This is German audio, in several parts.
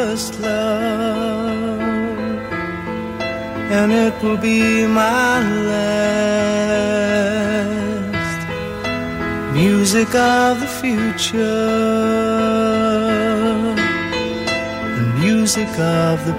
First love, and it will be my last. Music of the future, the music of the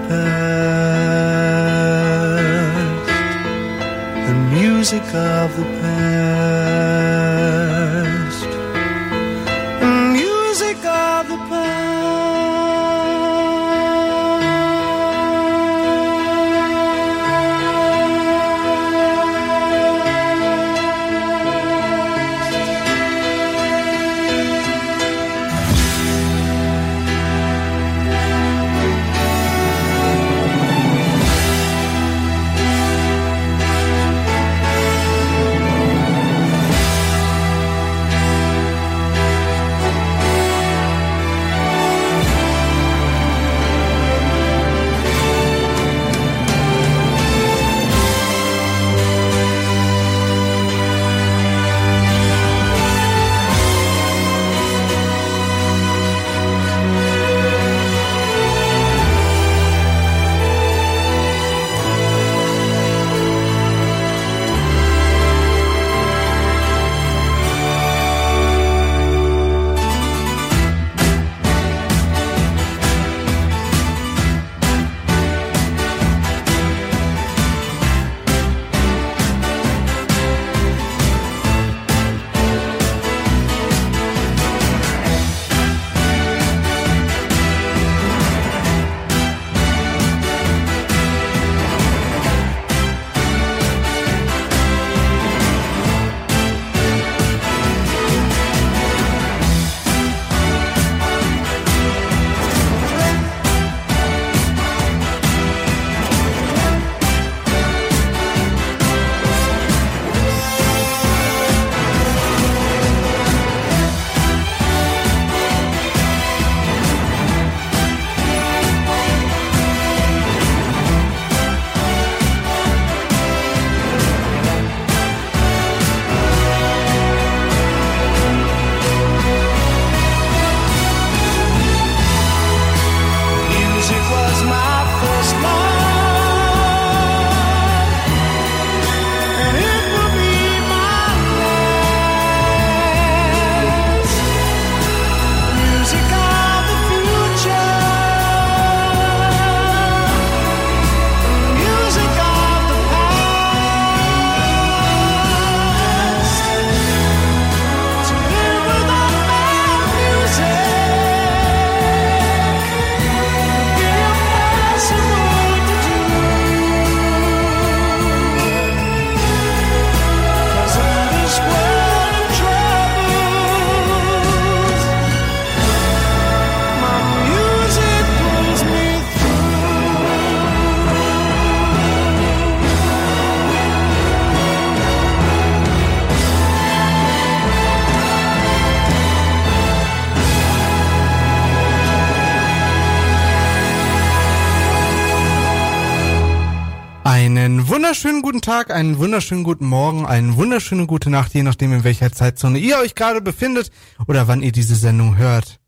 wunderschönen guten Tag, einen wunderschönen guten Morgen, einen wunderschönen gute Nacht, je nachdem in welcher Zeitzone ihr euch gerade befindet oder wann ihr diese Sendung hört.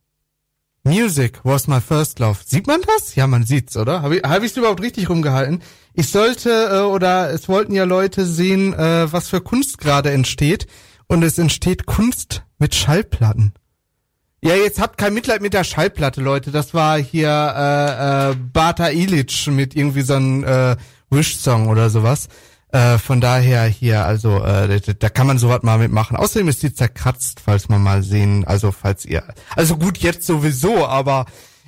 Music was my first love. Sieht man das? Ja, man sieht's, oder? Habe ich hab ich's überhaupt richtig rumgehalten? Ich sollte äh, oder es wollten ja Leute sehen, äh, was für Kunst gerade entsteht und es entsteht Kunst mit Schallplatten. Ja, jetzt habt kein Mitleid mit der Schallplatte, Leute. Das war hier äh, äh, Bata Ilic mit irgendwie so einem äh, Wish-Song oder sowas. Äh, von daher hier, also äh, da, da kann man sowas mal mitmachen. Außerdem ist die zerkratzt, falls man mal sehen, also falls ihr, also gut jetzt sowieso, aber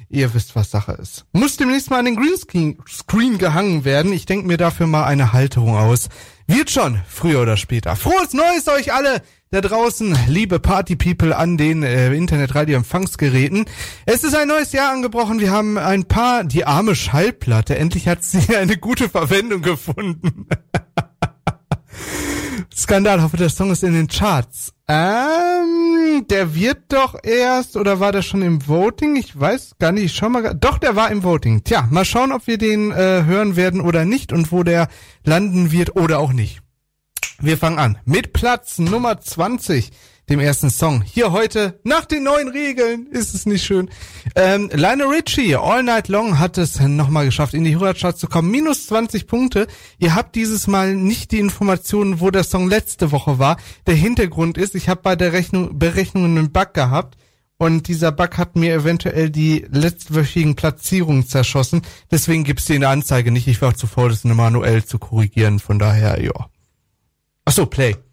ihr wisst, was Sache ist. Muss demnächst mal an den Greenscreen Screen gehangen werden. Ich denke mir dafür mal eine Halterung aus. Wird schon, früher oder später. Frohes Neues euch alle! Da draußen, liebe Party-People an den äh, Internetradio-Empfangsgeräten. Es ist ein neues Jahr angebrochen. Wir haben ein paar, die arme Schallplatte, endlich hat sie eine gute Verwendung gefunden. Skandal, hoffe, der Song ist in den Charts. Ähm, der wird doch erst, oder war der schon im Voting? Ich weiß gar nicht, ich schau mal. Doch, der war im Voting. Tja, mal schauen, ob wir den äh, hören werden oder nicht und wo der landen wird oder auch nicht. Wir fangen an mit Platz Nummer 20. dem ersten Song. Hier heute, nach den neuen Regeln, ist es nicht schön. Ähm, Lionel Richie, All Night Long, hat es nochmal geschafft, in die Hörercharts zu kommen. Minus 20 Punkte. Ihr habt dieses Mal nicht die Informationen, wo der Song letzte Woche war. Der Hintergrund ist, ich habe bei der Rechnung, Berechnung einen Bug gehabt. Und dieser Bug hat mir eventuell die letztwöchigen Platzierungen zerschossen. Deswegen gibt's die in der Anzeige nicht. Ich war zu faul, das manuell zu korrigieren. Von daher, ja. Achso, Play.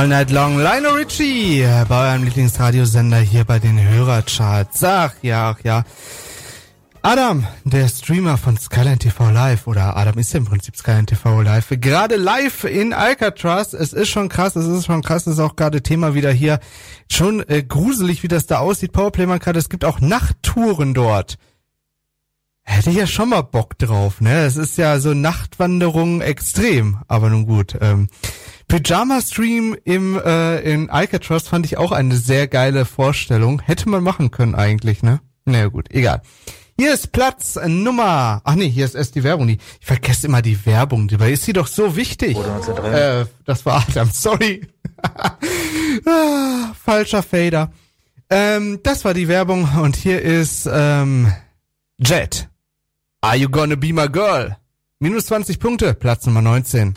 All Night Long, Lionel Richie bei eurem Lieblingsradiosender hier bei den Hörercharts. Ach ja, ach ja. Adam, der Streamer von Skyline TV Live, oder Adam ist ja im Prinzip Skyline TV Live, gerade live in Alcatraz. Es ist schon krass, es ist schon krass, es ist auch gerade Thema wieder hier. Schon äh, gruselig, wie das da aussieht. Powerplay man gerade, es gibt auch Nachttouren dort. Hätte ich ja schon mal Bock drauf, ne? Es ist ja so Nachtwanderung extrem, aber nun gut. Ähm, Pyjama Stream im äh, in Alcatraz fand ich auch eine sehr geile Vorstellung. Hätte man machen können eigentlich, ne? Naja gut, egal. Hier ist Platz Nummer. Ach nee, hier ist erst die Werbung. Ich vergesse immer die Werbung. Dabei ist sie doch so wichtig. Äh, das war Adam, sorry. ah, falscher Fader. Ähm, das war die Werbung und hier ist ähm, Jet. Are you gonna be my girl? Minus 20 Punkte, Platz Nummer 19.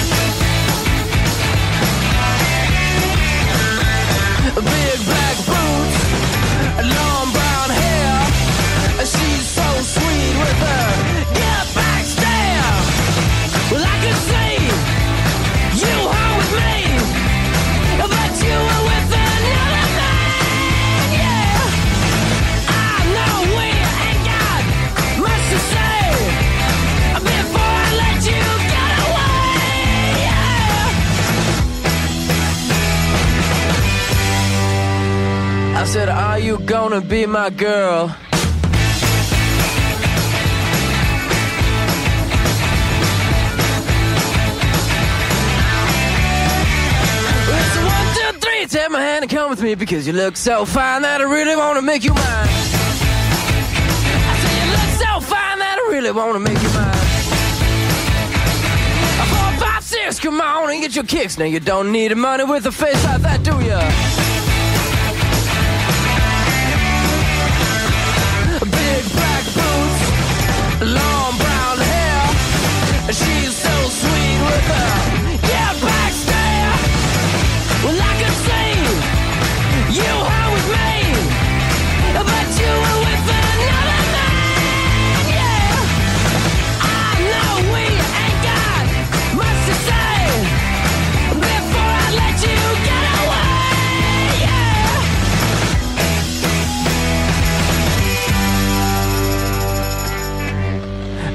I said, Are you gonna be my girl? It's one, two, three. Take my hand and come with me because you look so fine that I really want to make you mine. I say you look so fine that I really want to make you mine. Four, five, six, come on and get your kicks. Now you don't need money with a face like that, do ya?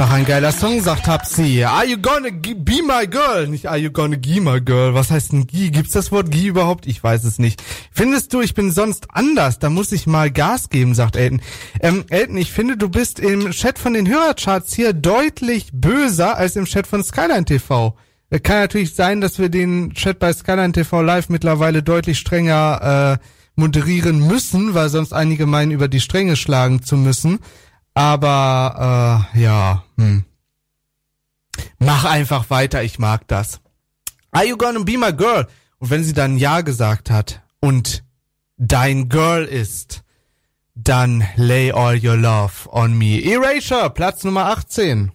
Einfach ein geiler Song, sagt Hapsi. Are you gonna be my girl? Nicht are you gonna be my girl. Was heißt denn Gi? Gibt's das Wort Gi überhaupt? Ich weiß es nicht. Findest du, ich bin sonst anders? Da muss ich mal Gas geben, sagt Elton. Ähm, Elton, ich finde, du bist im Chat von den Hörercharts hier deutlich böser als im Chat von Skyline TV. Äh, Kann natürlich sein, dass wir den Chat bei Skyline TV Live mittlerweile deutlich strenger äh, moderieren müssen, weil sonst einige meinen, über die Stränge schlagen zu müssen. Aber äh, ja, hm. mach einfach weiter, ich mag das. Are you gonna be my girl? Und wenn sie dann Ja gesagt hat und dein Girl ist, dann lay all your love on me. Erasure, Platz Nummer 18.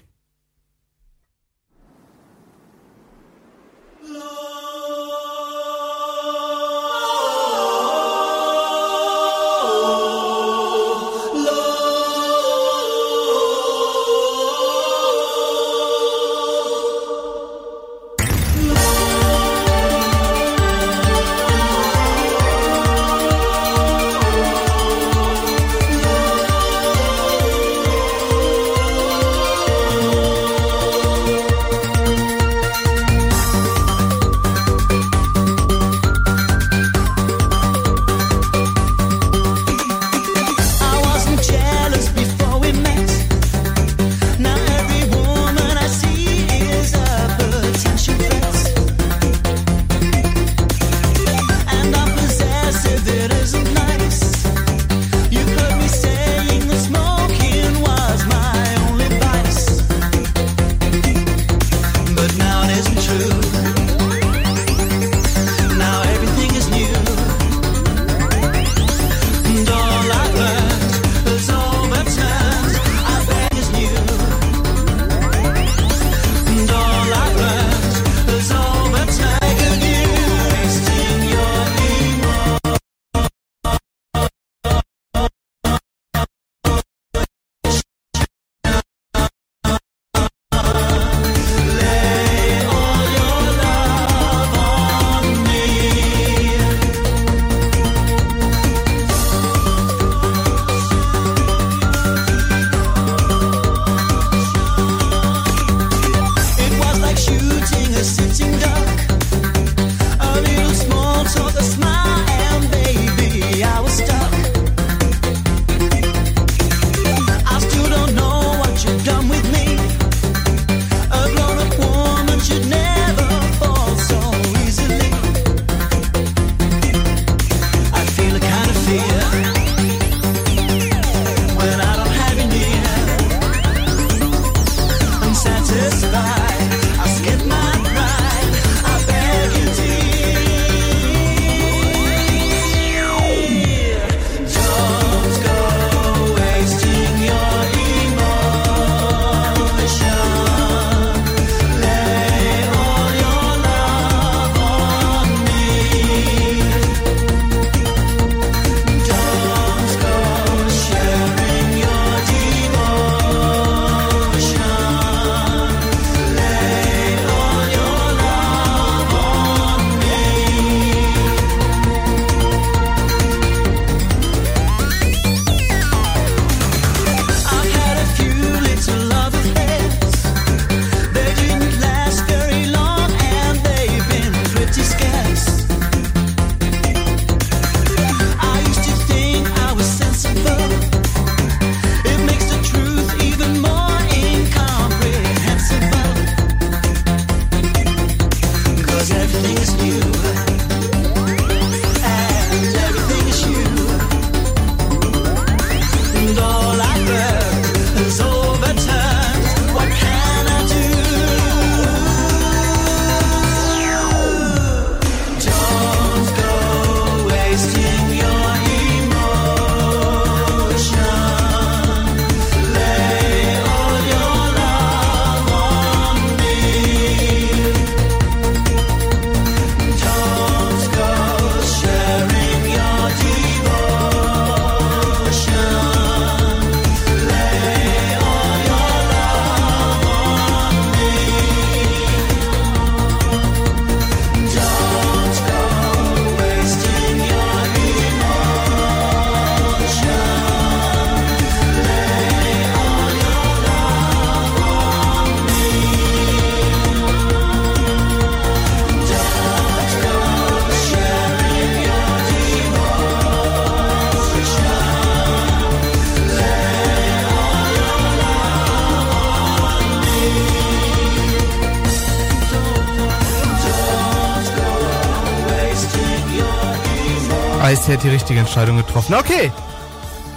die richtige Entscheidung getroffen. Okay.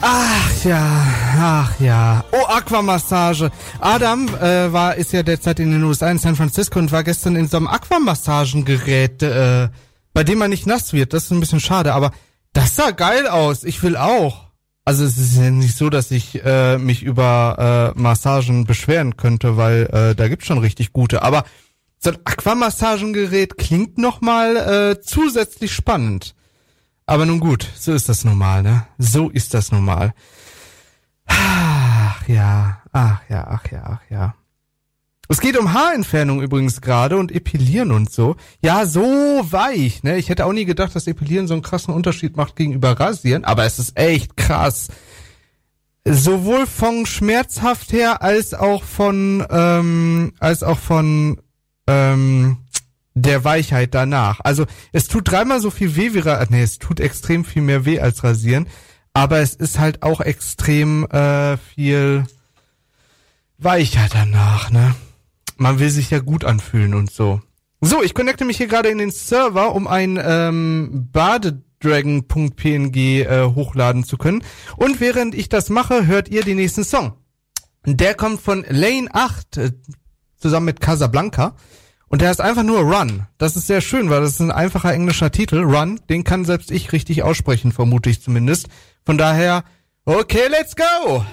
Ach ja, ach ja. Oh, Aquamassage. Adam äh, war ist ja derzeit in den USA in San Francisco und war gestern in so einem Aquamassagengerät, äh, bei dem man nicht nass wird. Das ist ein bisschen schade, aber das sah geil aus. Ich will auch. Also es ist ja nicht so, dass ich äh, mich über äh, Massagen beschweren könnte, weil äh, da gibt's schon richtig gute. Aber so ein Aquamassagengerät klingt nochmal äh, zusätzlich spannend. Aber nun gut, so ist das normal, ne? So ist das normal. Ach ja, ach ja, ach ja, ach ja. Es geht um Haarentfernung übrigens gerade und Epilieren und so. Ja, so weich, ne? Ich hätte auch nie gedacht, dass Epilieren so einen krassen Unterschied macht gegenüber Rasieren, aber es ist echt krass. Sowohl von schmerzhaft her als auch von ähm, als auch von ähm, der Weichheit danach. Also es tut dreimal so viel weh wie nee, es tut extrem viel mehr weh als rasieren, aber es ist halt auch extrem äh, viel weicher danach, ne? Man will sich ja gut anfühlen und so. So, ich connecte mich hier gerade in den Server, um ein ähm, badedragon.png äh, hochladen zu können. Und während ich das mache, hört ihr den nächsten Song. Der kommt von Lane 8 äh, zusammen mit Casablanca. Und der heißt einfach nur Run. Das ist sehr schön, weil das ist ein einfacher englischer Titel. Run, den kann selbst ich richtig aussprechen, vermute ich zumindest. Von daher, okay, let's go!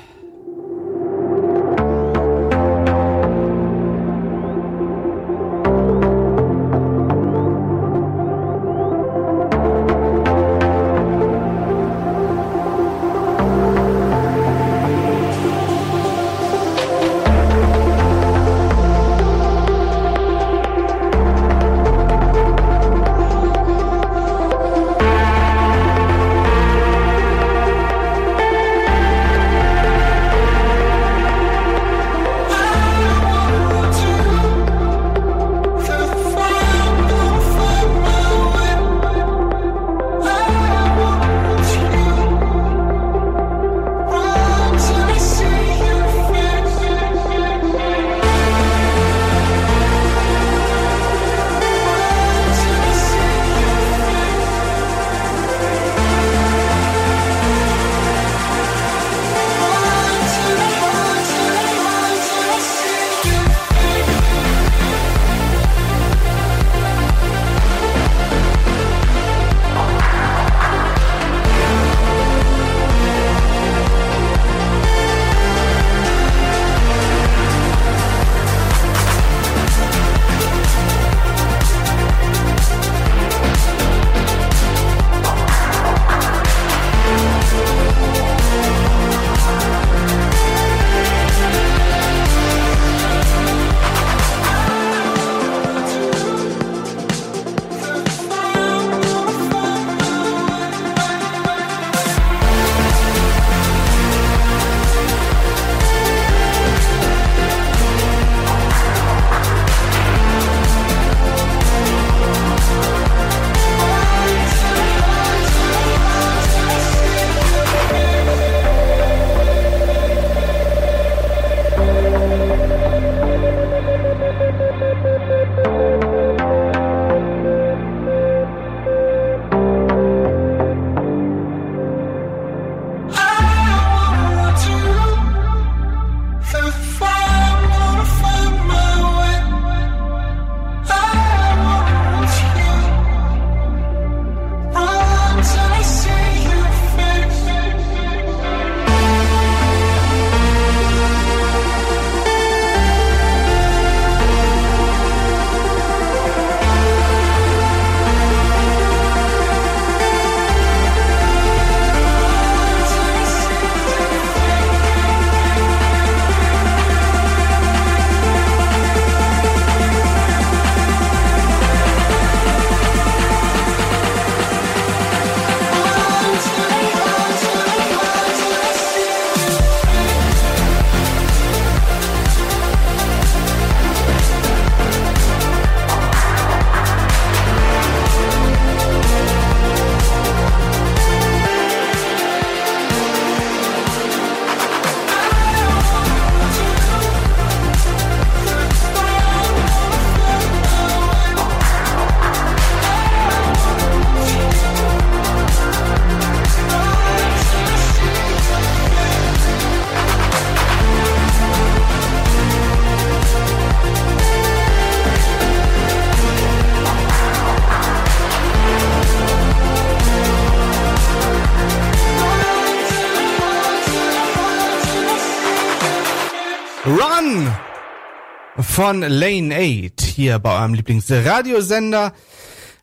Von Lane 8 hier bei eurem Lieblingsradiosender.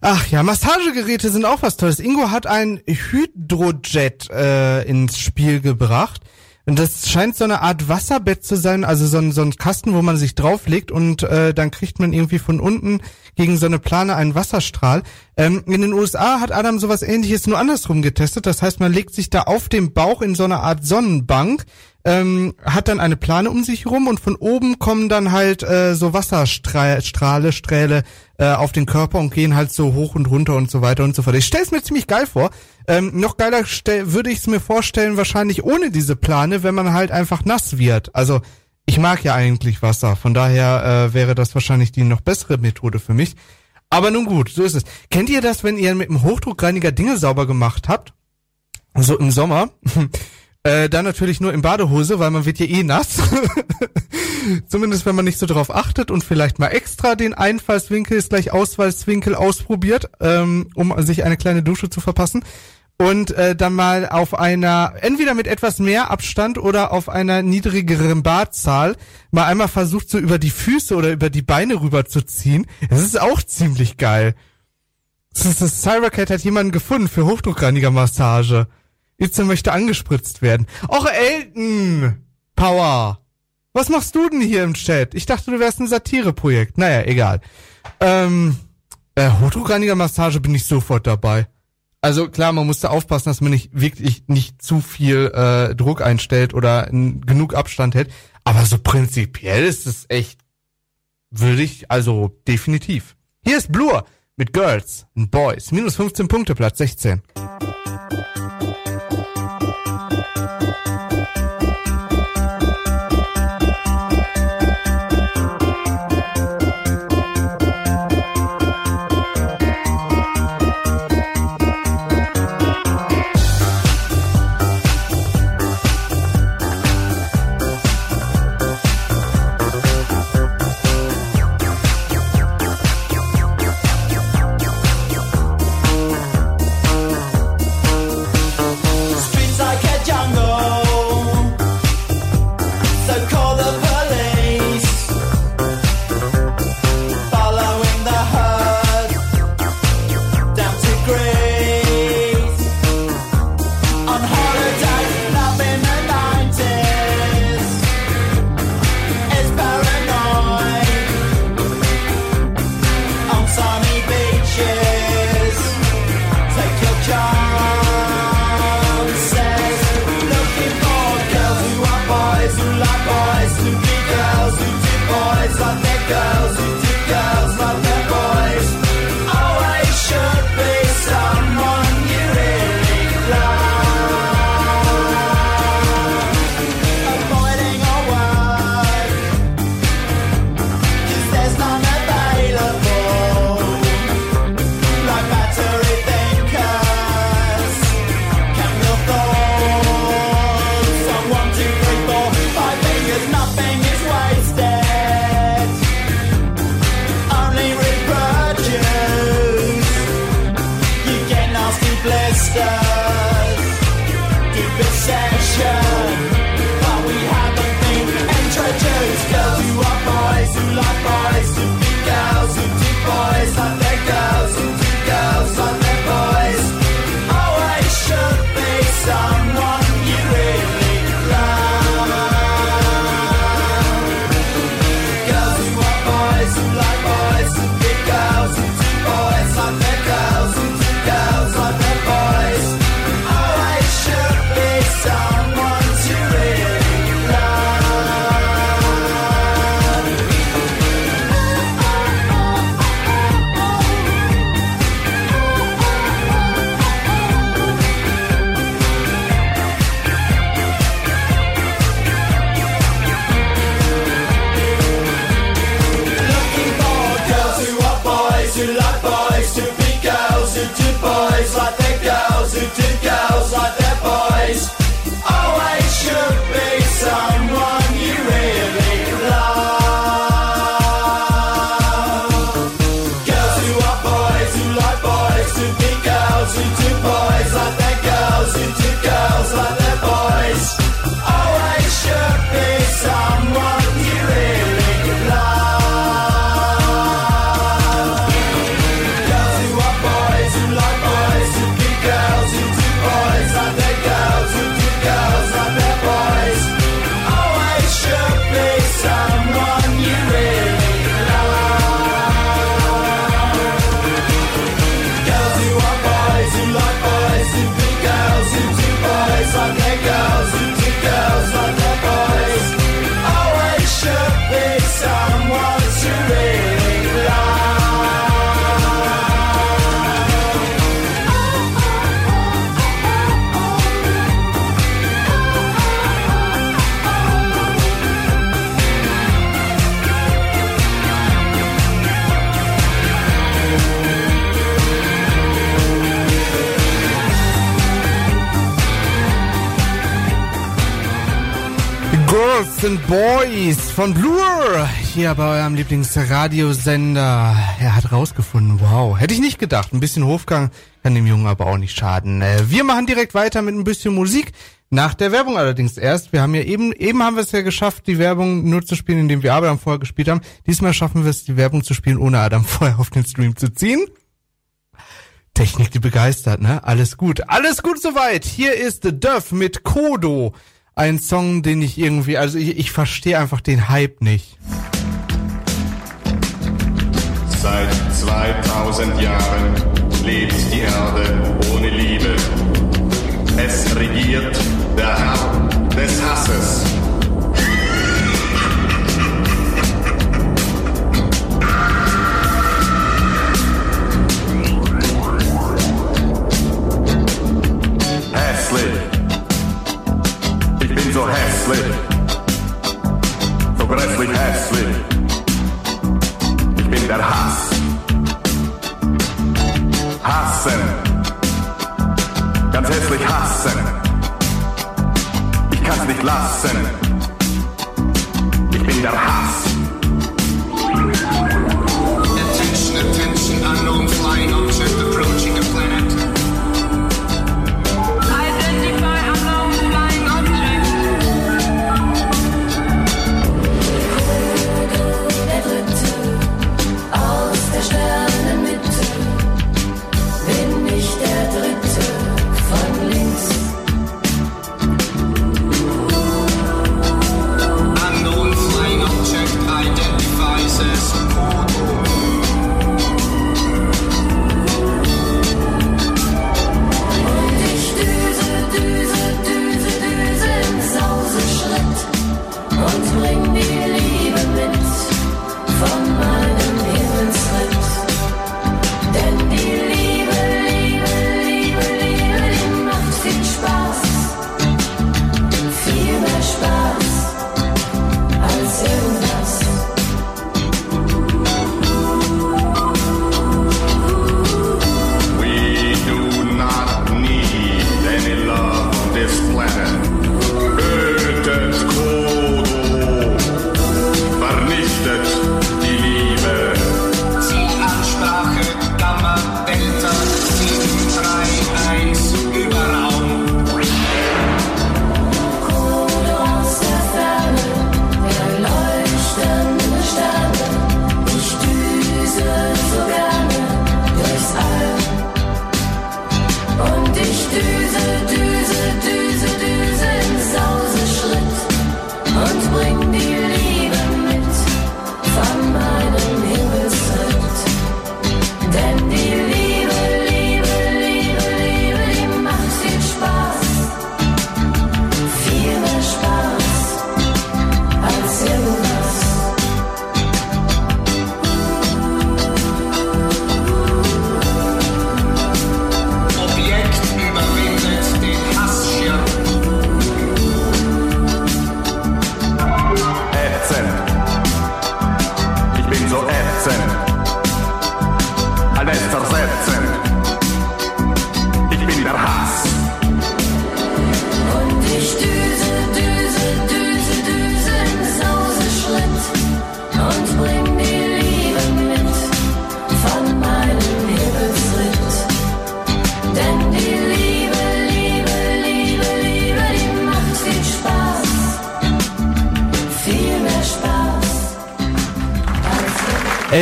Ach ja, Massagegeräte sind auch was Tolles. Ingo hat ein Hydrojet äh, ins Spiel gebracht. Und das scheint so eine Art Wasserbett zu sein, also so ein, so ein Kasten, wo man sich drauflegt und äh, dann kriegt man irgendwie von unten gegen so eine Plane einen Wasserstrahl. Ähm, in den USA hat Adam sowas ähnliches nur andersrum getestet. Das heißt, man legt sich da auf dem Bauch in so eine Art Sonnenbank, ähm, hat dann eine Plane um sich rum und von oben kommen dann halt äh, so Wasserstrahle, Strähle äh, auf den Körper und gehen halt so hoch und runter und so weiter und so fort. Ich stelle es mir ziemlich geil vor. Ähm, noch geiler würde ich es mir vorstellen, wahrscheinlich ohne diese Plane, wenn man halt einfach nass wird. Also ich mag ja eigentlich Wasser, von daher äh, wäre das wahrscheinlich die noch bessere Methode für mich. Aber nun gut, so ist es. Kennt ihr das, wenn ihr mit einem Hochdruckreiniger Dinge sauber gemacht habt? So im Sommer. Äh, dann natürlich nur in Badehose, weil man wird ja eh nass. Zumindest wenn man nicht so drauf achtet und vielleicht mal extra den Einfallswinkel ist gleich Ausfallswinkel ausprobiert, ähm, um sich eine kleine Dusche zu verpassen und äh, dann mal auf einer, entweder mit etwas mehr Abstand oder auf einer niedrigeren Badzahl mal einmal versucht, so über die Füße oder über die Beine rüber zu ziehen. Das ist auch ziemlich geil. Cybercat hat jemanden gefunden für Hochdruckreinigermassage. Itze möchte angespritzt werden. Och, Elton! Power! Was machst du denn hier im Chat? Ich dachte, du wärst ein Satireprojekt. Naja, egal. Ähm, äh, Hochdruckreinigermassage bin ich sofort dabei. Also klar, man muss da aufpassen, dass man nicht wirklich nicht zu viel äh, Druck einstellt oder genug Abstand hält. Aber so prinzipiell ist es echt würdig, also definitiv. Hier ist Blur mit Girls and Boys. Minus 15 Punkte, Platz 16. Hier bei eurem Lieblingsradiosender. Er hat rausgefunden, wow. Hätte ich nicht gedacht. Ein bisschen Hofgang kann dem Jungen aber auch nicht schaden. Äh, wir machen direkt weiter mit ein bisschen Musik. Nach der Werbung allerdings erst. Wir haben ja eben, eben haben wir es ja geschafft, die Werbung nur zu spielen, indem wir Adam vorher gespielt haben. Diesmal schaffen wir es, die Werbung zu spielen, ohne Adam vorher auf den Stream zu ziehen. Technik, die begeistert, ne? Alles gut. Alles gut soweit. Hier ist The Duff mit Kodo ein Song, den ich irgendwie, also ich, ich verstehe einfach den Hype nicht. Seit 2000 Jahren lebt die Erde ohne Liebe. Es regiert der Herr des Hasses.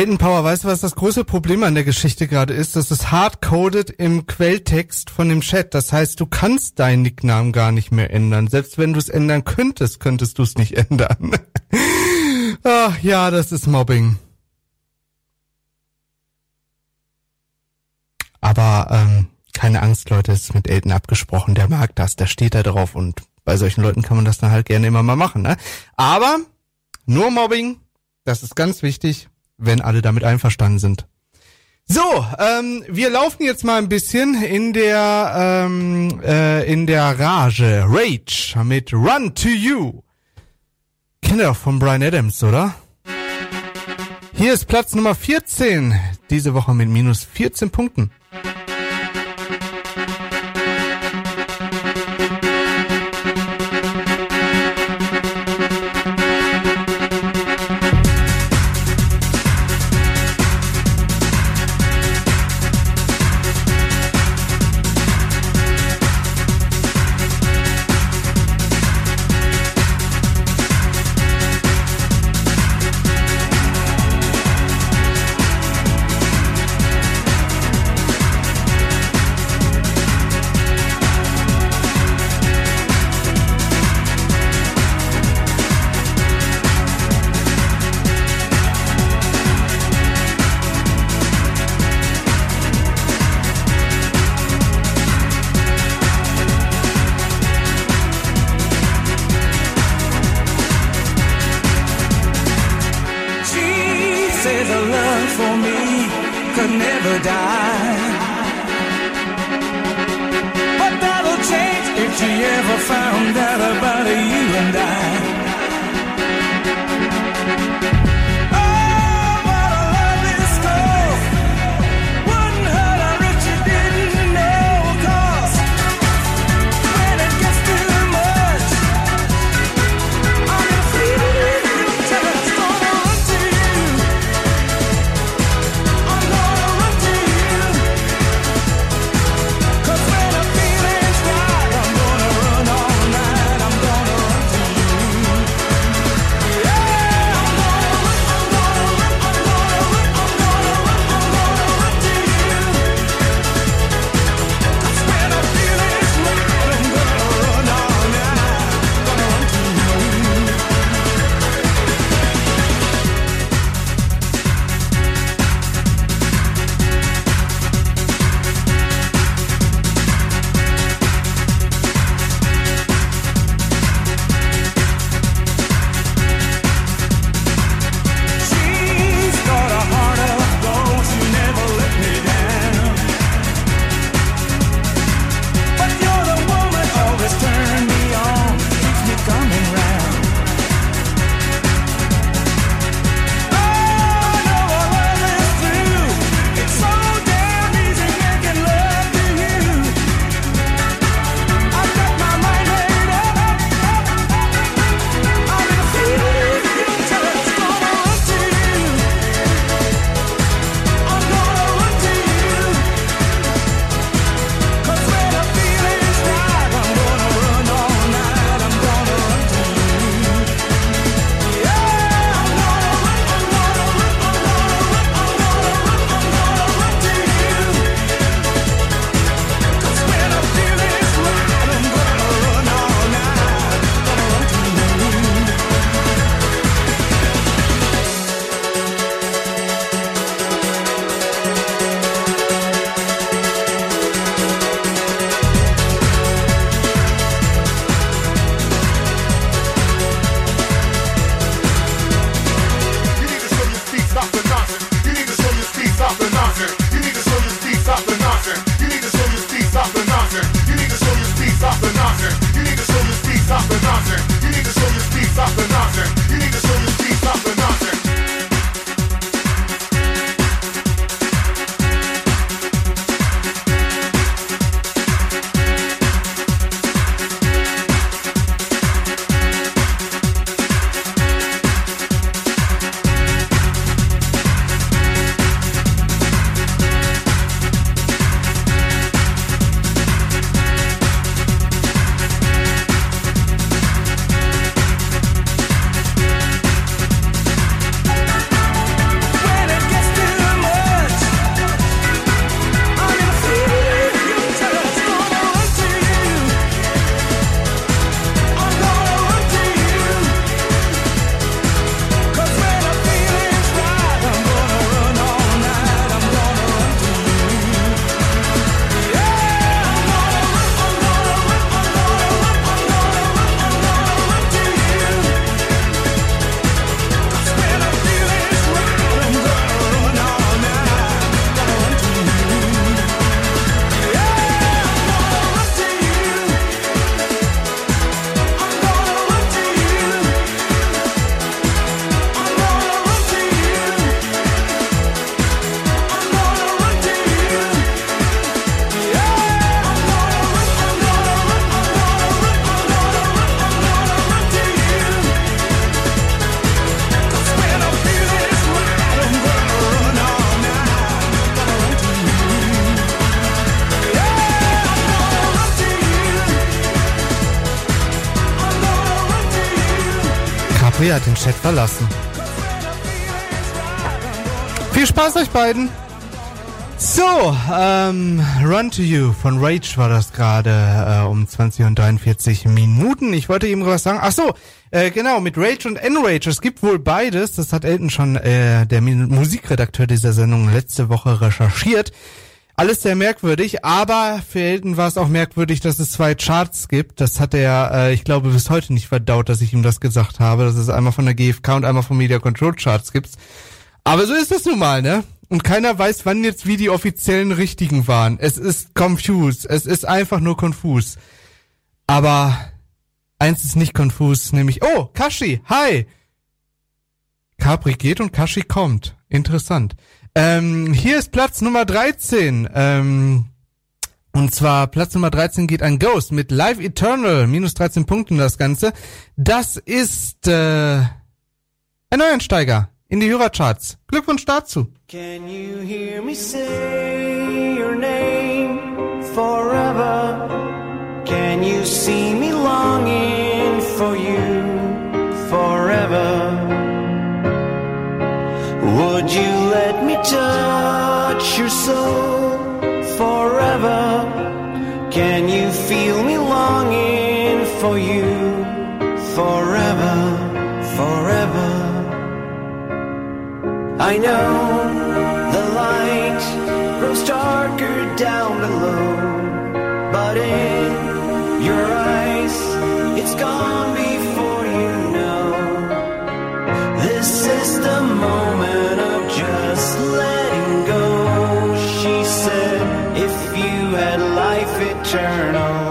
Elton Power, weißt du, was das große Problem an der Geschichte gerade ist? Das ist hardcoded im Quelltext von dem Chat. Das heißt, du kannst deinen Nicknamen gar nicht mehr ändern. Selbst wenn du es ändern könntest, könntest du es nicht ändern. Ach ja, das ist Mobbing. Aber ähm, keine Angst, Leute, es ist mit Elton abgesprochen. Der mag das, der steht da drauf und bei solchen Leuten kann man das dann halt gerne immer mal machen. Ne? Aber nur Mobbing, das ist ganz wichtig, wenn alle damit einverstanden sind. So, ähm, wir laufen jetzt mal ein bisschen in der ähm, äh, in der Rage, Rage mit Run to You. Kennt ihr doch von Brian Adams, oder? Hier ist Platz Nummer 14, diese Woche mit minus 14 Punkten. Chat verlassen. Viel Spaß euch beiden. So, ähm, Run to You von Rage war das gerade äh, um 20 und 43 Minuten. Ich wollte eben was sagen. Ach so, äh, genau, mit Rage und Enrage. Es gibt wohl beides. Das hat Elton schon, äh, der Musikredakteur dieser Sendung, letzte Woche recherchiert alles sehr merkwürdig, aber für Elton war es auch merkwürdig, dass es zwei Charts gibt. Das hat er, äh, ich glaube, bis heute nicht verdaut, dass ich ihm das gesagt habe, dass es einmal von der GfK und einmal von Media Control Charts gibt. Aber so ist das nun mal, ne? Und keiner weiß, wann jetzt wie die offiziellen richtigen waren. Es ist confused. Es ist einfach nur konfus. Aber eins ist nicht konfus, nämlich, oh, Kashi, hi! Capri geht und Kashi kommt. Interessant. Ähm, hier ist Platz Nummer 13. Ähm, und zwar Platz Nummer 13 geht an Ghost mit Live Eternal, minus 13 Punkten das Ganze. Das ist äh, ein Neuansteiger in die Hörercharts. Glückwunsch dazu. Can you hear me say your name forever? Can you see me longing for you forever? Would you let touch your soul forever? Can you feel me longing for you forever, forever? I know the light grows darker down below, but in your eyes, it's gone before you know. This is the moment journal.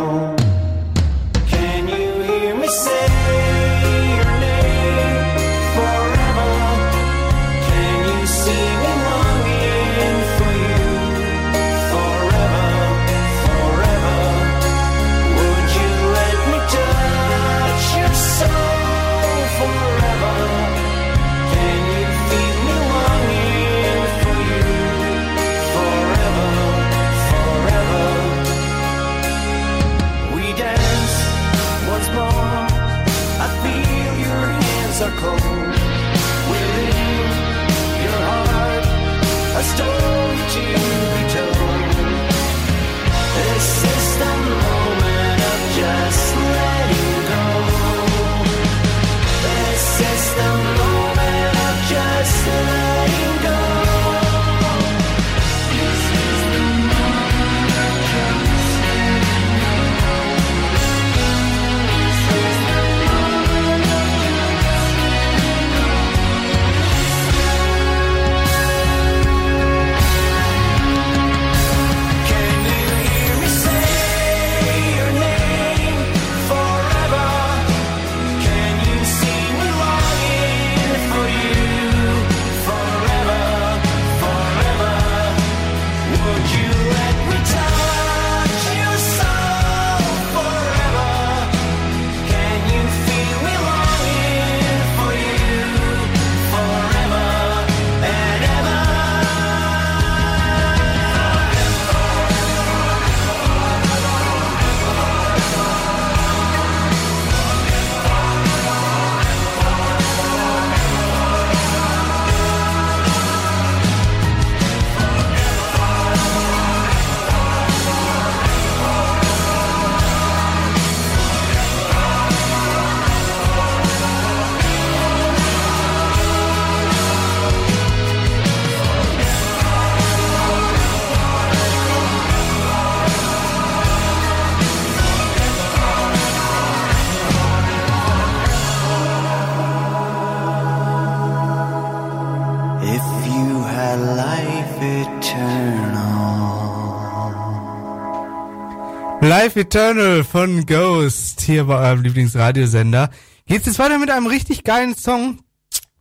Live Eternal von Ghost hier bei eurem Lieblingsradiosender. Geht's jetzt weiter mit einem richtig geilen Song,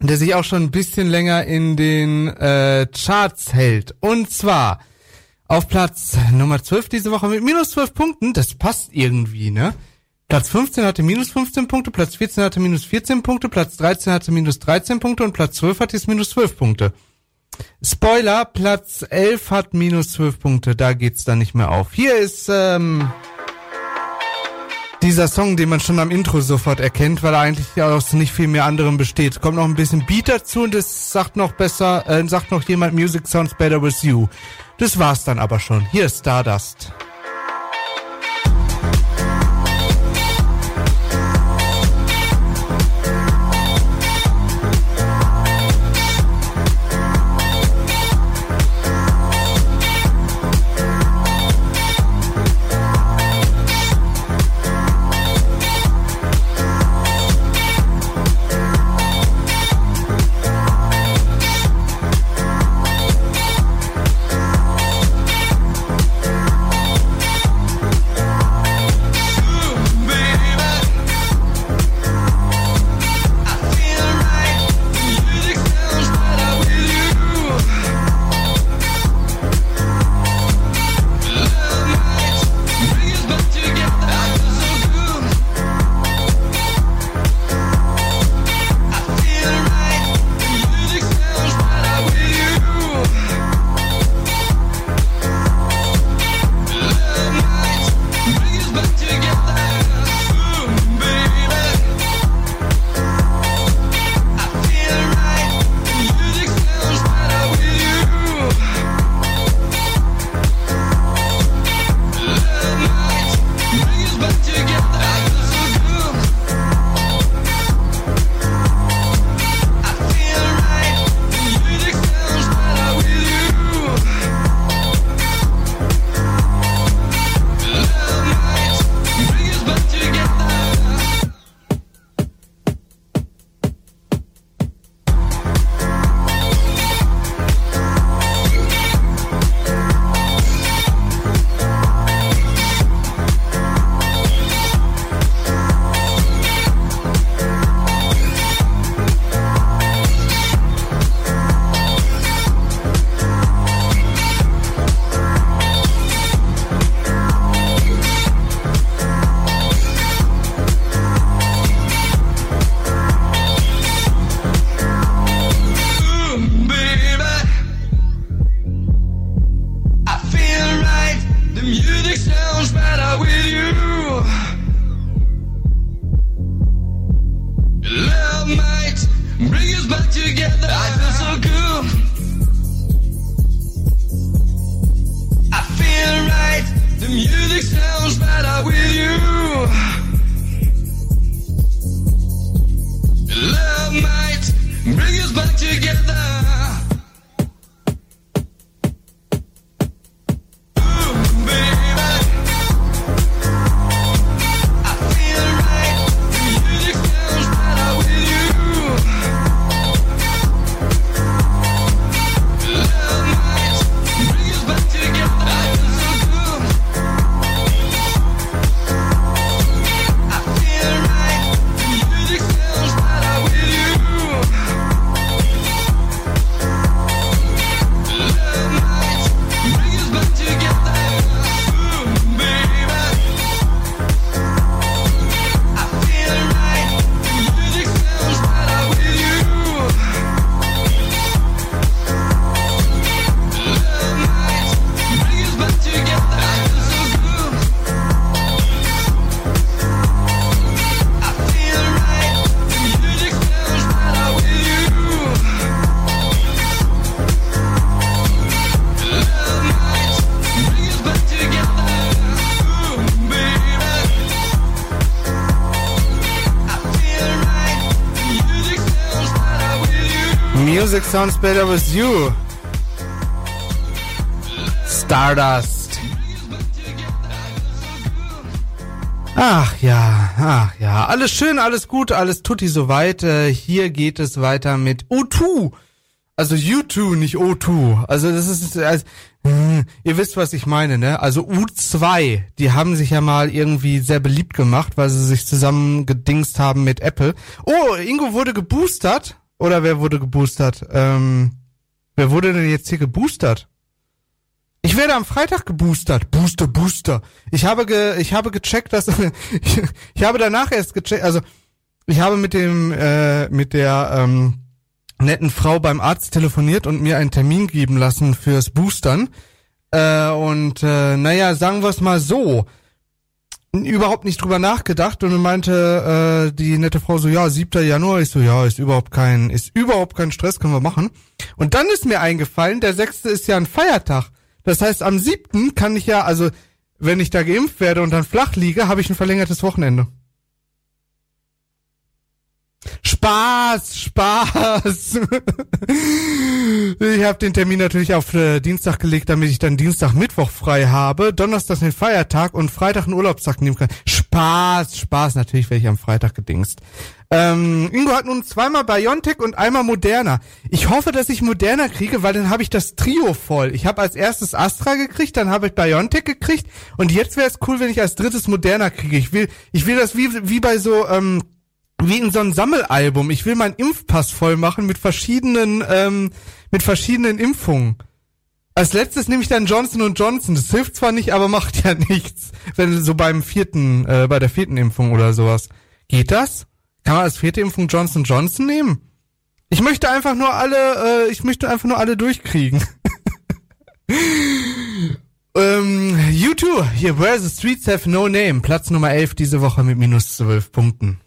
der sich auch schon ein bisschen länger in den äh, Charts hält. Und zwar auf Platz Nummer 12 diese Woche mit minus 12 Punkten. Das passt irgendwie, ne? Platz 15 hatte minus 15 Punkte, Platz 14 hatte minus 14 Punkte, Platz 13 hatte minus 13 Punkte und Platz 12 hat jetzt minus 12 Punkte. Spoiler, Platz 11 hat minus 12 Punkte, da geht's dann nicht mehr auf. Hier ist ähm, dieser Song, den man schon am Intro sofort erkennt, weil er eigentlich aus nicht viel mehr anderem besteht. Kommt noch ein bisschen Beat dazu und es sagt noch besser, äh, sagt noch jemand Music sounds better with you. Das war's dann aber schon. Hier ist Stardust. Music sounds better with you. Stardust. Ach ja, ach ja. Alles schön, alles gut, alles tutti soweit. Äh, hier geht es weiter mit O2. Also U2, nicht O2. Also das ist, also, hm, ihr wisst, was ich meine, ne? Also U2, die haben sich ja mal irgendwie sehr beliebt gemacht, weil sie sich zusammen gedingst haben mit Apple. Oh, Ingo wurde geboostert. Oder wer wurde geboostert? Ähm, wer wurde denn jetzt hier geboostert? Ich werde am Freitag geboostert. Booster, Booster. Ich habe ge, ich habe gecheckt, dass ich, ich habe danach erst gecheckt, also ich habe mit dem äh, mit der ähm, netten Frau beim Arzt telefoniert und mir einen Termin geben lassen fürs Boostern. Äh, und äh, naja, sagen wir es mal so. Überhaupt nicht drüber nachgedacht und meinte äh, die nette Frau so, ja, 7. Januar. Ich so, ja, ist überhaupt kein, ist überhaupt kein Stress, können wir machen. Und dann ist mir eingefallen, der 6. ist ja ein Feiertag. Das heißt, am 7. kann ich ja, also wenn ich da geimpft werde und dann flach liege, habe ich ein verlängertes Wochenende. Spaß, Spaß. ich habe den Termin natürlich auf äh, Dienstag gelegt, damit ich dann Dienstag, Mittwoch frei habe, Donnerstag den Feiertag und Freitag einen Urlaubstag nehmen kann. Spaß, Spaß, natürlich werde ich am Freitag gedingst. Ähm, Ingo hat nun zweimal Biontech und einmal Moderna. Ich hoffe, dass ich Moderna kriege, weil dann habe ich das Trio voll. Ich habe als erstes Astra gekriegt, dann habe ich Biontech gekriegt und jetzt wäre es cool, wenn ich als drittes Moderna kriege. Ich will, ich will das wie, wie bei so, ähm, wie in so einem Sammelalbum. Ich will meinen Impfpass voll machen mit verschiedenen, ähm, mit verschiedenen Impfungen. Als letztes nehme ich dann Johnson Johnson. Das hilft zwar nicht, aber macht ja nichts. Wenn so beim vierten, äh, bei der vierten Impfung oder sowas. Geht das? Kann man als vierte Impfung Johnson Johnson nehmen? Ich möchte einfach nur alle, äh, ich möchte einfach nur alle durchkriegen. ähm, U2, hier, Where the Streets Have No Name. Platz Nummer 11 diese Woche mit minus 12 Punkten.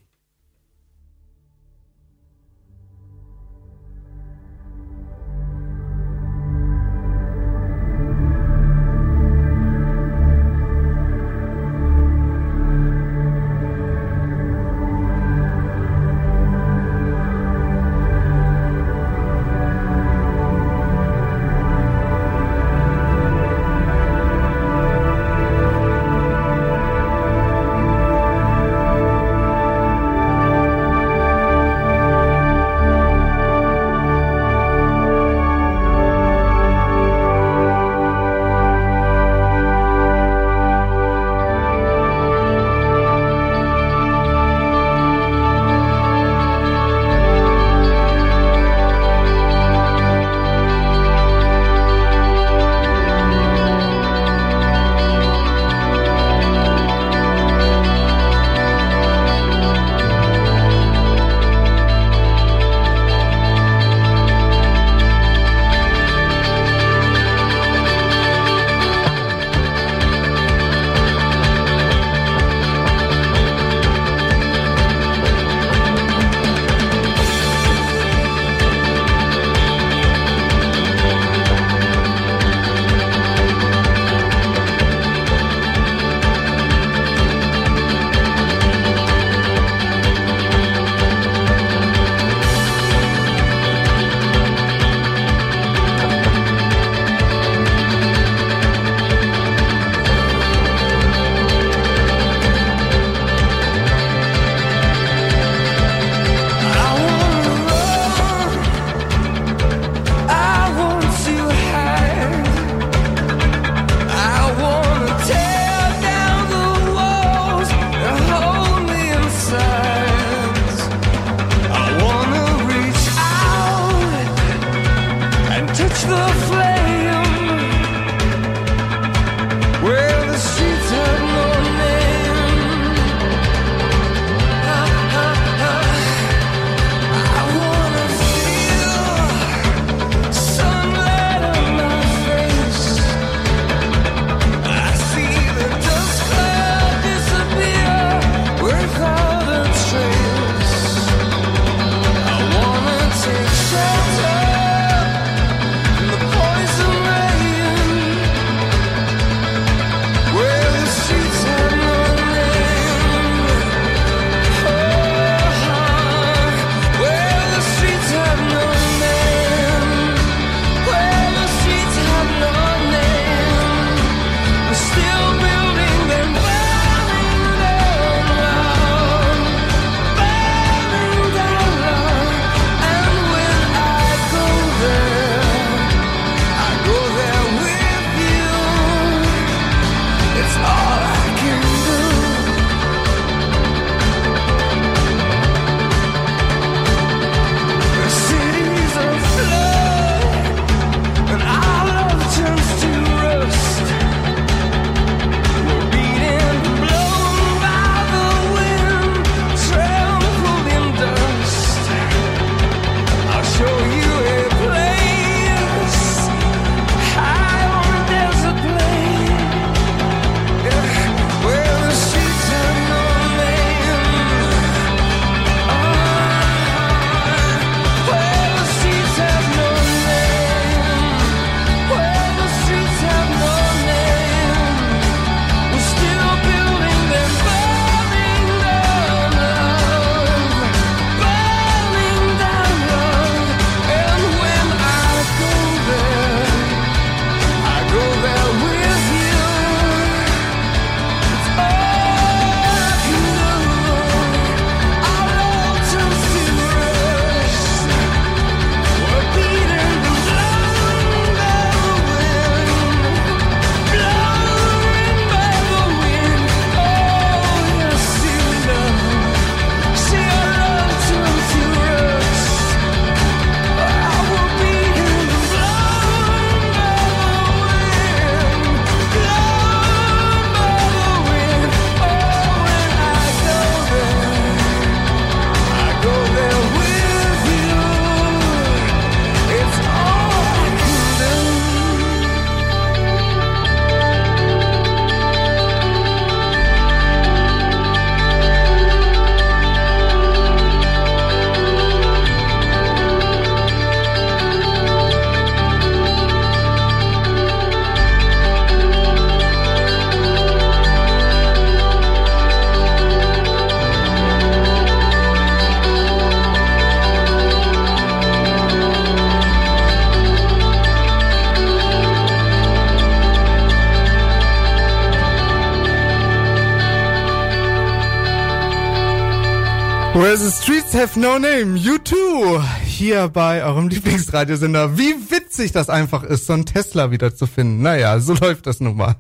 Streets have no name, you too. Hier bei eurem Lieblingsradiosender. Wie witzig das einfach ist, so einen Tesla wieder zu finden. Naja, so läuft das nun mal.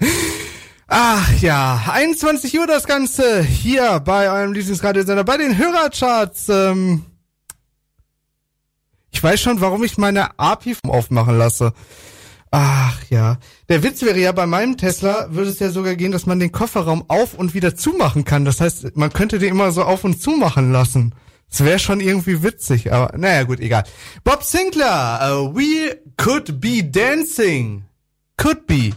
Ach ja, 21 Uhr das Ganze hier bei eurem Lieblingsradiosender, bei den Hörercharts. Ähm, ich weiß schon, warum ich meine API aufmachen lasse. Ach ja. Der Witz wäre ja, bei meinem Tesla würde es ja sogar gehen, dass man den Kofferraum auf und wieder zumachen kann. Das heißt, man könnte den immer so auf und zumachen lassen. Das wäre schon irgendwie witzig, aber naja gut, egal. Bob Sinclair, uh, we could be dancing. Could be.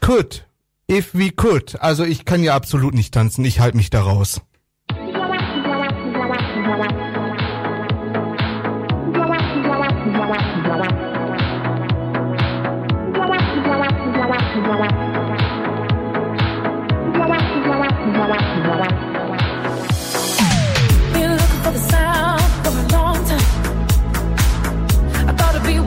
Could. If we could. Also ich kann ja absolut nicht tanzen, ich halte mich da raus. Been looking for the sound for a long time. I thought it'd be a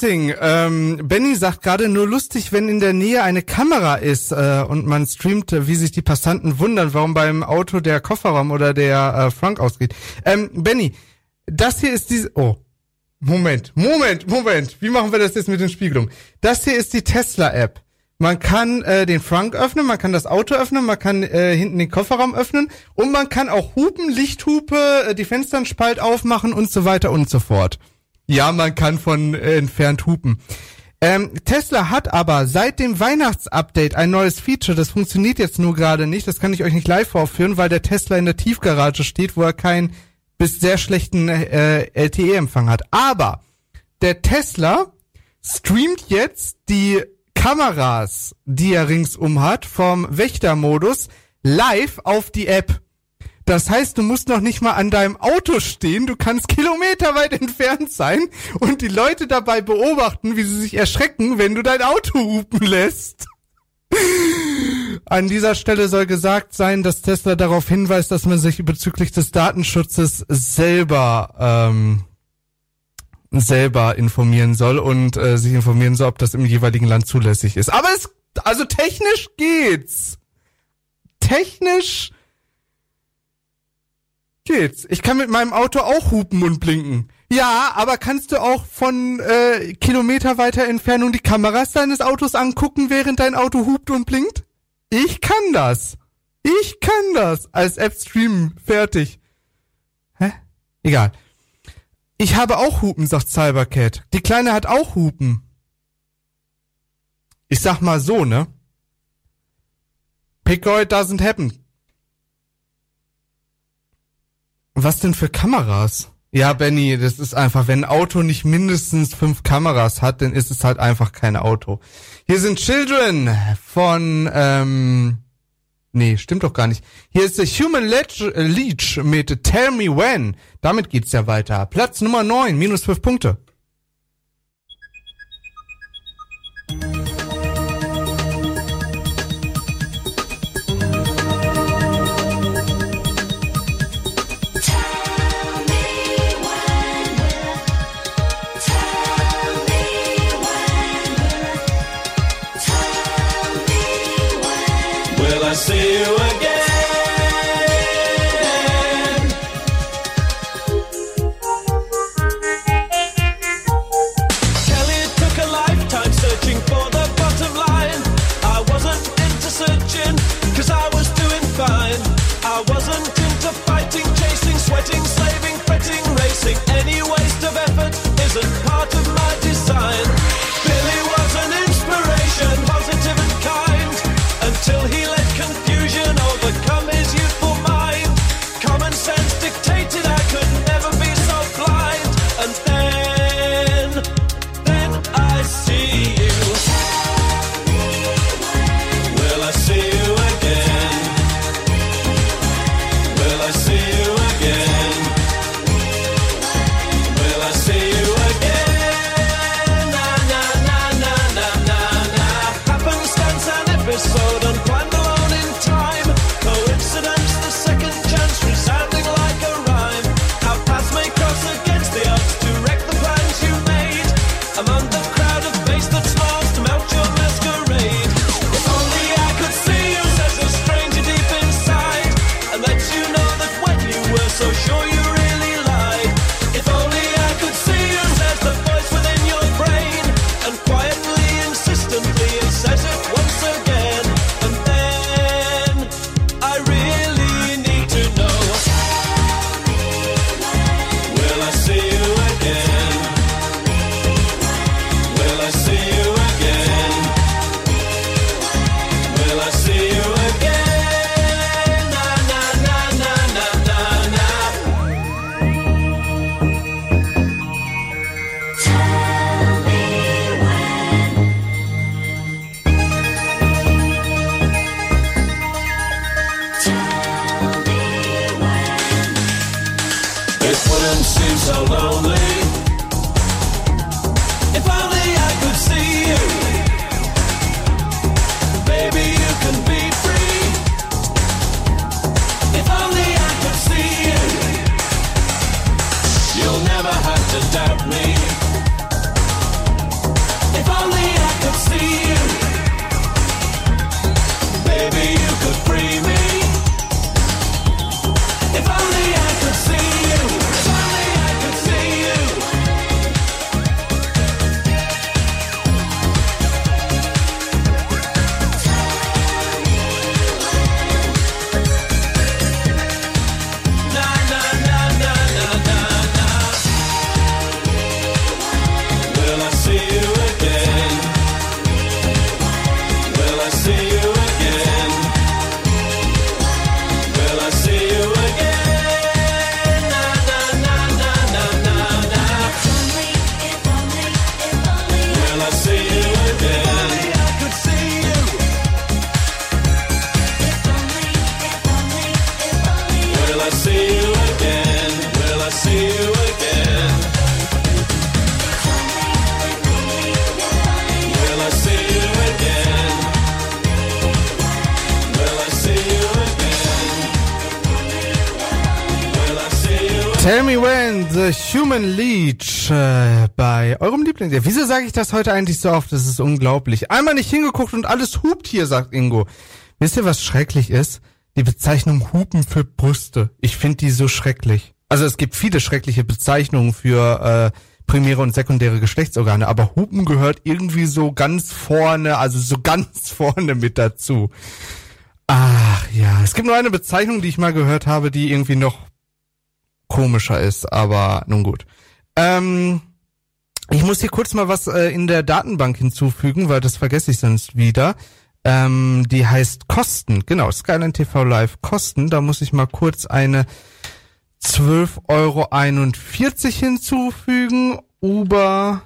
dancing. Ähm, Benny sagt gerade nur lustig, wenn in der Nähe eine Kamera ist äh, und man streamt, äh, wie sich die Passanten wundern, warum beim Auto der Kofferraum oder der äh, Frank ausgeht. Ähm, Benny, das hier ist diese. Oh, Moment, Moment, Moment. Wie machen wir das jetzt mit den Spiegelungen? Das hier ist die Tesla-App. Man kann äh, den Frank öffnen, man kann das Auto öffnen, man kann äh, hinten den Kofferraum öffnen und man kann auch hupen, Lichthupe, äh, die Fenster einen Spalt aufmachen und so weiter und so fort. Ja, man kann von äh, entfernt hupen. Ähm, Tesla hat aber seit dem Weihnachtsupdate ein neues Feature, das funktioniert jetzt nur gerade nicht, das kann ich euch nicht live vorführen, weil der Tesla in der Tiefgarage steht, wo er keinen bis sehr schlechten äh, LTE-Empfang hat. Aber der Tesla streamt jetzt die Kameras, die er ringsum hat, vom Wächtermodus live auf die App. Das heißt, du musst noch nicht mal an deinem Auto stehen, du kannst kilometerweit entfernt sein und die Leute dabei beobachten, wie sie sich erschrecken, wenn du dein Auto hupen lässt. An dieser Stelle soll gesagt sein, dass Tesla darauf hinweist, dass man sich bezüglich des Datenschutzes selber ähm, selber informieren soll und äh, sich informieren soll, ob das im jeweiligen Land zulässig ist. Aber es, also technisch geht's. Technisch geht's. Ich kann mit meinem Auto auch hupen und blinken. Ja, aber kannst du auch von äh, Kilometer kilometerweiter Entfernung die Kameras deines Autos angucken, während dein Auto hupt und blinkt? Ich kann das. Ich kann das. Als App streamen. Fertig. Hä? Egal. Ich habe auch Hupen, sagt Cybercat. Die Kleine hat auch Hupen. Ich sag mal so, ne? Pickoy doesn't happen. Was denn für Kameras? Ja, Benny, das ist einfach, wenn ein Auto nicht mindestens fünf Kameras hat, dann ist es halt einfach kein Auto. Hier sind Children von, ähm, nee, stimmt doch gar nicht. Hier ist The Human äh, Leech mit Tell Me When. Damit geht's ja weiter. Platz Nummer 9, minus fünf Punkte. There's a part of sage ich das heute eigentlich so oft? Das ist unglaublich. Einmal nicht hingeguckt und alles hupt hier, sagt Ingo. Wisst ihr, was schrecklich ist? Die Bezeichnung Hupen für Brüste. Ich finde die so schrecklich. Also es gibt viele schreckliche Bezeichnungen für äh, primäre und sekundäre Geschlechtsorgane, aber Hupen gehört irgendwie so ganz vorne, also so ganz vorne mit dazu. Ach ja, es gibt nur eine Bezeichnung, die ich mal gehört habe, die irgendwie noch komischer ist, aber nun gut. Ähm, ich muss hier kurz mal was äh, in der Datenbank hinzufügen, weil das vergesse ich sonst wieder. Ähm, die heißt Kosten, genau, Skyline TV Live Kosten. Da muss ich mal kurz eine 12,41 Euro hinzufügen. Uber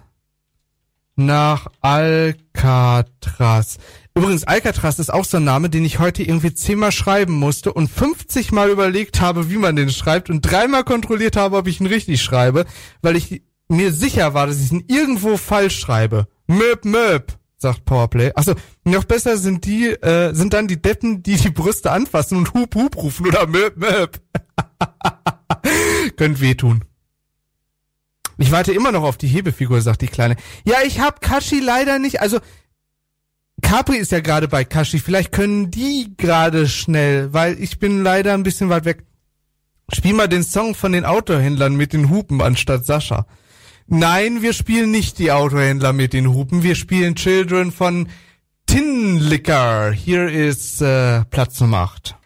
nach Alcatraz. Übrigens, Alcatraz ist auch so ein Name, den ich heute irgendwie zehnmal schreiben musste und 50 Mal überlegt habe, wie man den schreibt und dreimal kontrolliert habe, ob ich ihn richtig schreibe, weil ich mir sicher war, dass ich ihn irgendwo falsch schreibe. Möp, möp, sagt Powerplay. Achso, noch besser sind die, äh, sind dann die Deppen, die die Brüste anfassen und Hup, Hup rufen oder Möp, Möp. Könnt wehtun. Ich warte immer noch auf die Hebefigur, sagt die Kleine. Ja, ich hab Kashi leider nicht. Also, Capri ist ja gerade bei Kashi. Vielleicht können die gerade schnell, weil ich bin leider ein bisschen weit weg. Spiel mal den Song von den Autohändlern mit den Hupen anstatt Sascha. Nein, wir spielen nicht die Autohändler mit den Hupen. Wir spielen Children von Tin Liquor. Hier ist äh, Platz Nummer 8.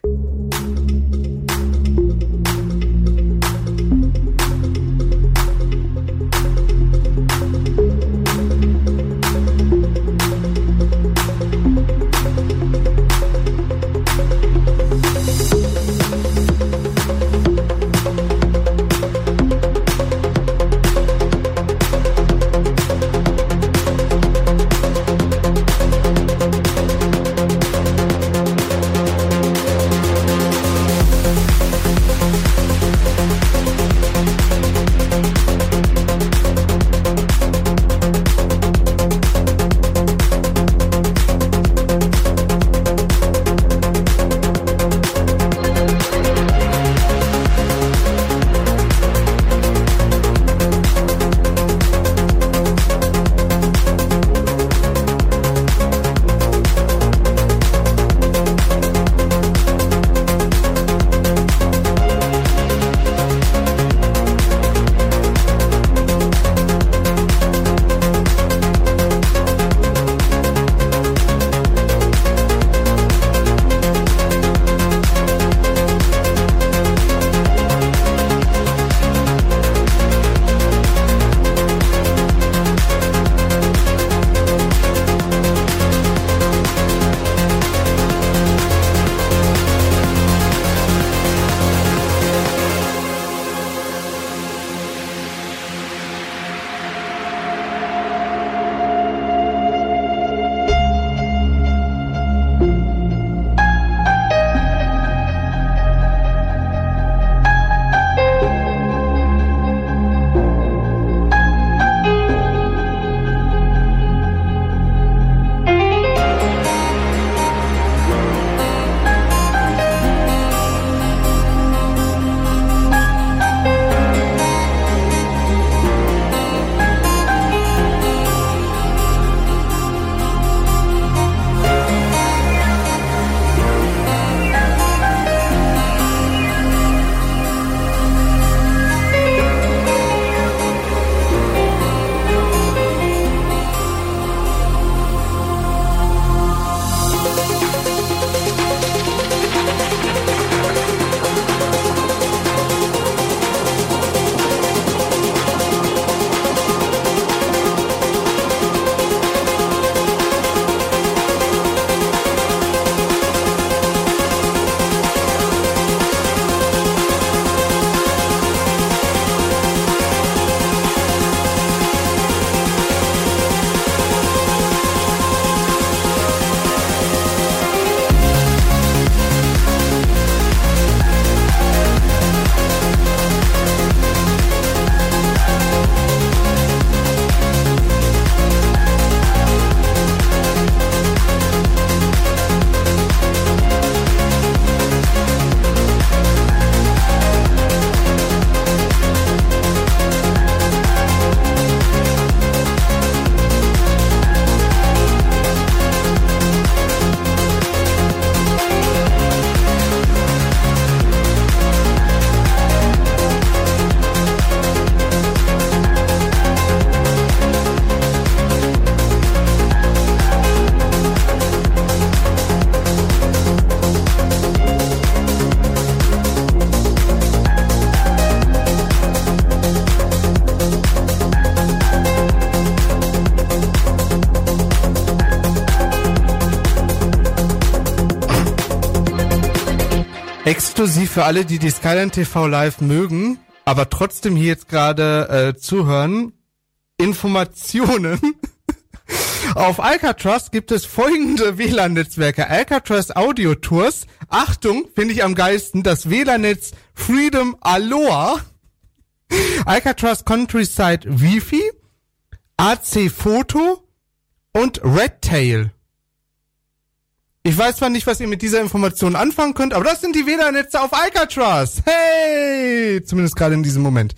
Exklusiv für alle, die die Skyline TV live mögen, aber trotzdem hier jetzt gerade äh, zuhören. Informationen. Auf Alcatraz gibt es folgende WLAN-Netzwerke. Alcatraz Audio Tours. Achtung, finde ich am geilsten, das WLAN-Netz Freedom Aloha. Alcatraz Countryside Wi-Fi. AC Photo und Redtail. Ich weiß zwar nicht, was ihr mit dieser Information anfangen könnt, aber das sind die WLAN-Netze auf Alcatraz. Hey! Zumindest gerade in diesem Moment.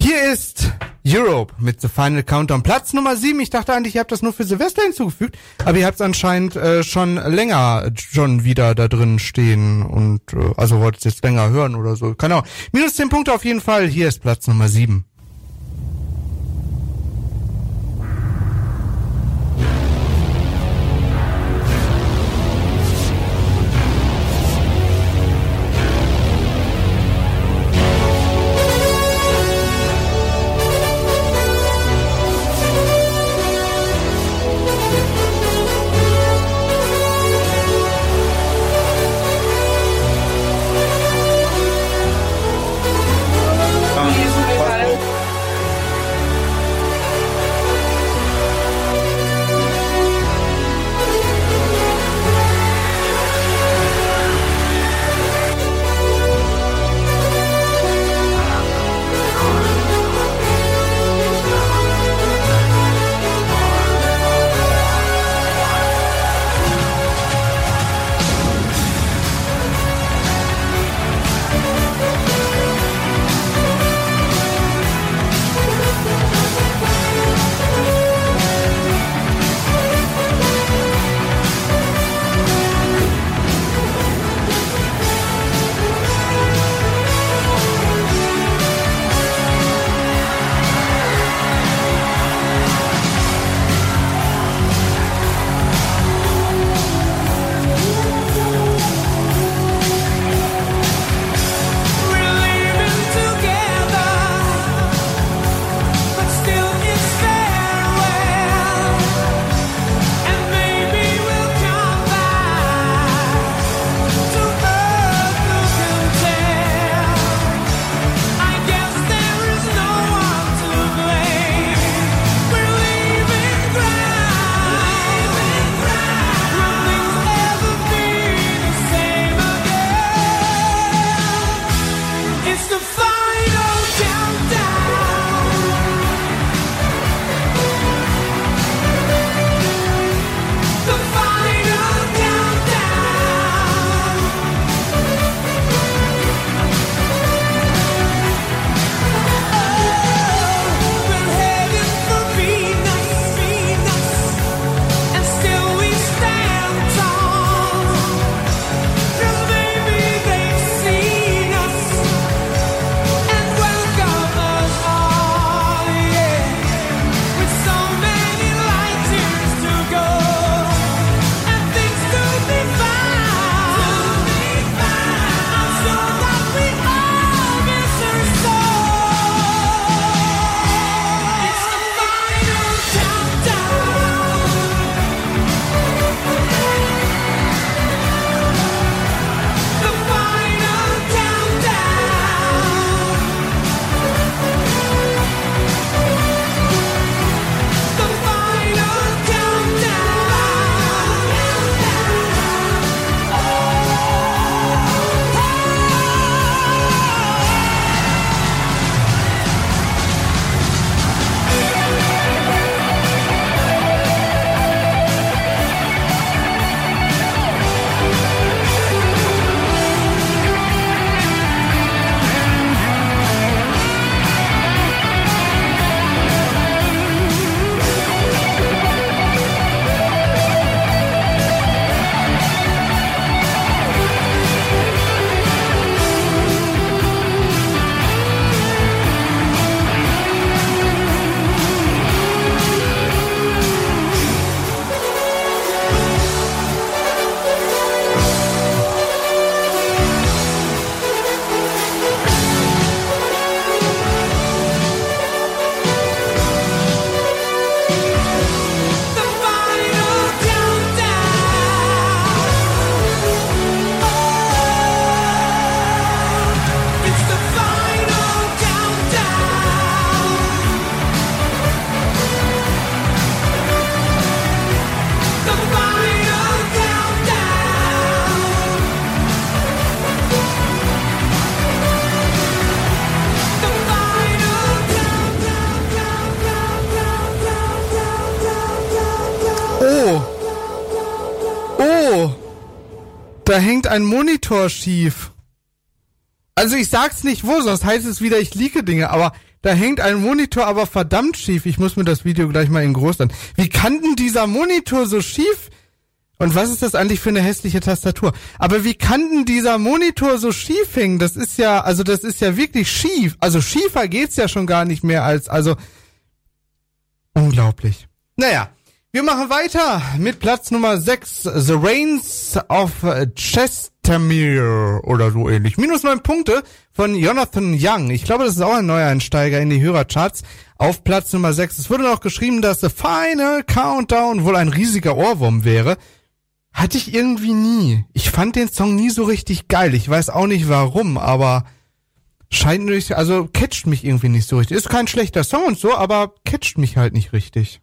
Hier ist Europe mit The Final Countdown. Platz Nummer 7. Ich dachte eigentlich, ihr habt das nur für Silvester hinzugefügt, aber ihr habt es anscheinend äh, schon länger schon wieder da drin stehen und äh, also wollt es jetzt länger hören oder so. Keine Ahnung. Minus 10 Punkte auf jeden Fall. Hier ist Platz Nummer 7. Da hängt ein Monitor schief. Also ich sag's nicht wo, sonst heißt es wieder, ich liege Dinge, aber da hängt ein Monitor aber verdammt schief. Ich muss mir das Video gleich mal in groß an. Wie kann denn dieser Monitor so schief? Und was ist das eigentlich für eine hässliche Tastatur? Aber wie kann denn dieser Monitor so schief hängen? Das ist ja, also das ist ja wirklich schief. Also schiefer geht's ja schon gar nicht mehr als, also unglaublich. Naja, wir machen weiter mit Platz Nummer 6, The Reigns of Chestermere oder so ähnlich. Minus neun Punkte von Jonathan Young. Ich glaube, das ist auch ein neuer Einsteiger in die Hörercharts auf Platz Nummer 6. Es wurde noch geschrieben, dass The Final Countdown wohl ein riesiger Ohrwurm wäre. Hatte ich irgendwie nie. Ich fand den Song nie so richtig geil. Ich weiß auch nicht warum, aber scheint nicht, also catcht mich irgendwie nicht so richtig. Ist kein schlechter Song und so, aber catcht mich halt nicht richtig.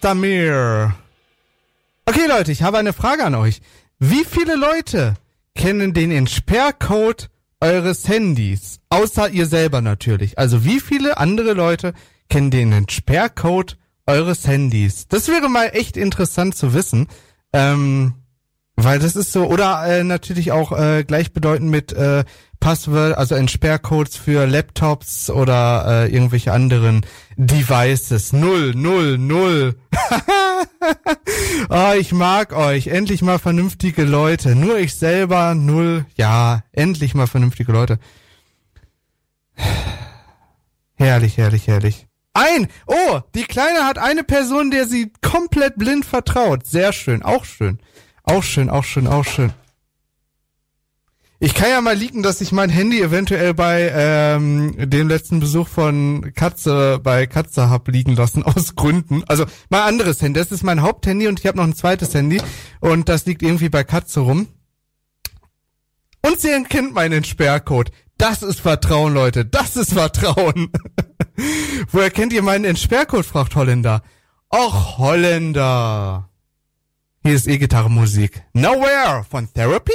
Chestermere. Okay, Leute, ich habe eine Frage an euch. Wie viele Leute kennen den Entsperrcode eures Handys? Außer ihr selber natürlich. Also wie viele andere Leute kennen den Entsperrcode eures Handys? Das wäre mal echt interessant zu wissen. Ähm, weil das ist so, oder äh, natürlich auch äh, gleichbedeutend mit äh, Passwort, also Entsperrcodes für Laptops oder äh, irgendwelche anderen Devices. Null, null, null. oh, ich mag euch. Endlich mal vernünftige Leute. Nur ich selber, null. Ja, endlich mal vernünftige Leute. Herrlich, herrlich, herrlich. Ein! Oh, die Kleine hat eine Person, der sie komplett blind vertraut. Sehr schön, auch schön. Auch schön, auch schön, auch schön. Ich kann ja mal leaken, dass ich mein Handy eventuell bei ähm, dem letzten Besuch von Katze bei Katze hab liegen lassen aus Gründen. Also mein anderes Handy, das ist mein Haupthandy und ich habe noch ein zweites Handy und das liegt irgendwie bei Katze rum. Und sie erkennt meinen Sperrcode. Das ist Vertrauen, Leute. Das ist Vertrauen. Woher kennt ihr meinen Entsperrcode, fragt Holländer. Och, Holländer. Hier ist E-Gitarre-Musik. Nowhere von Therapy?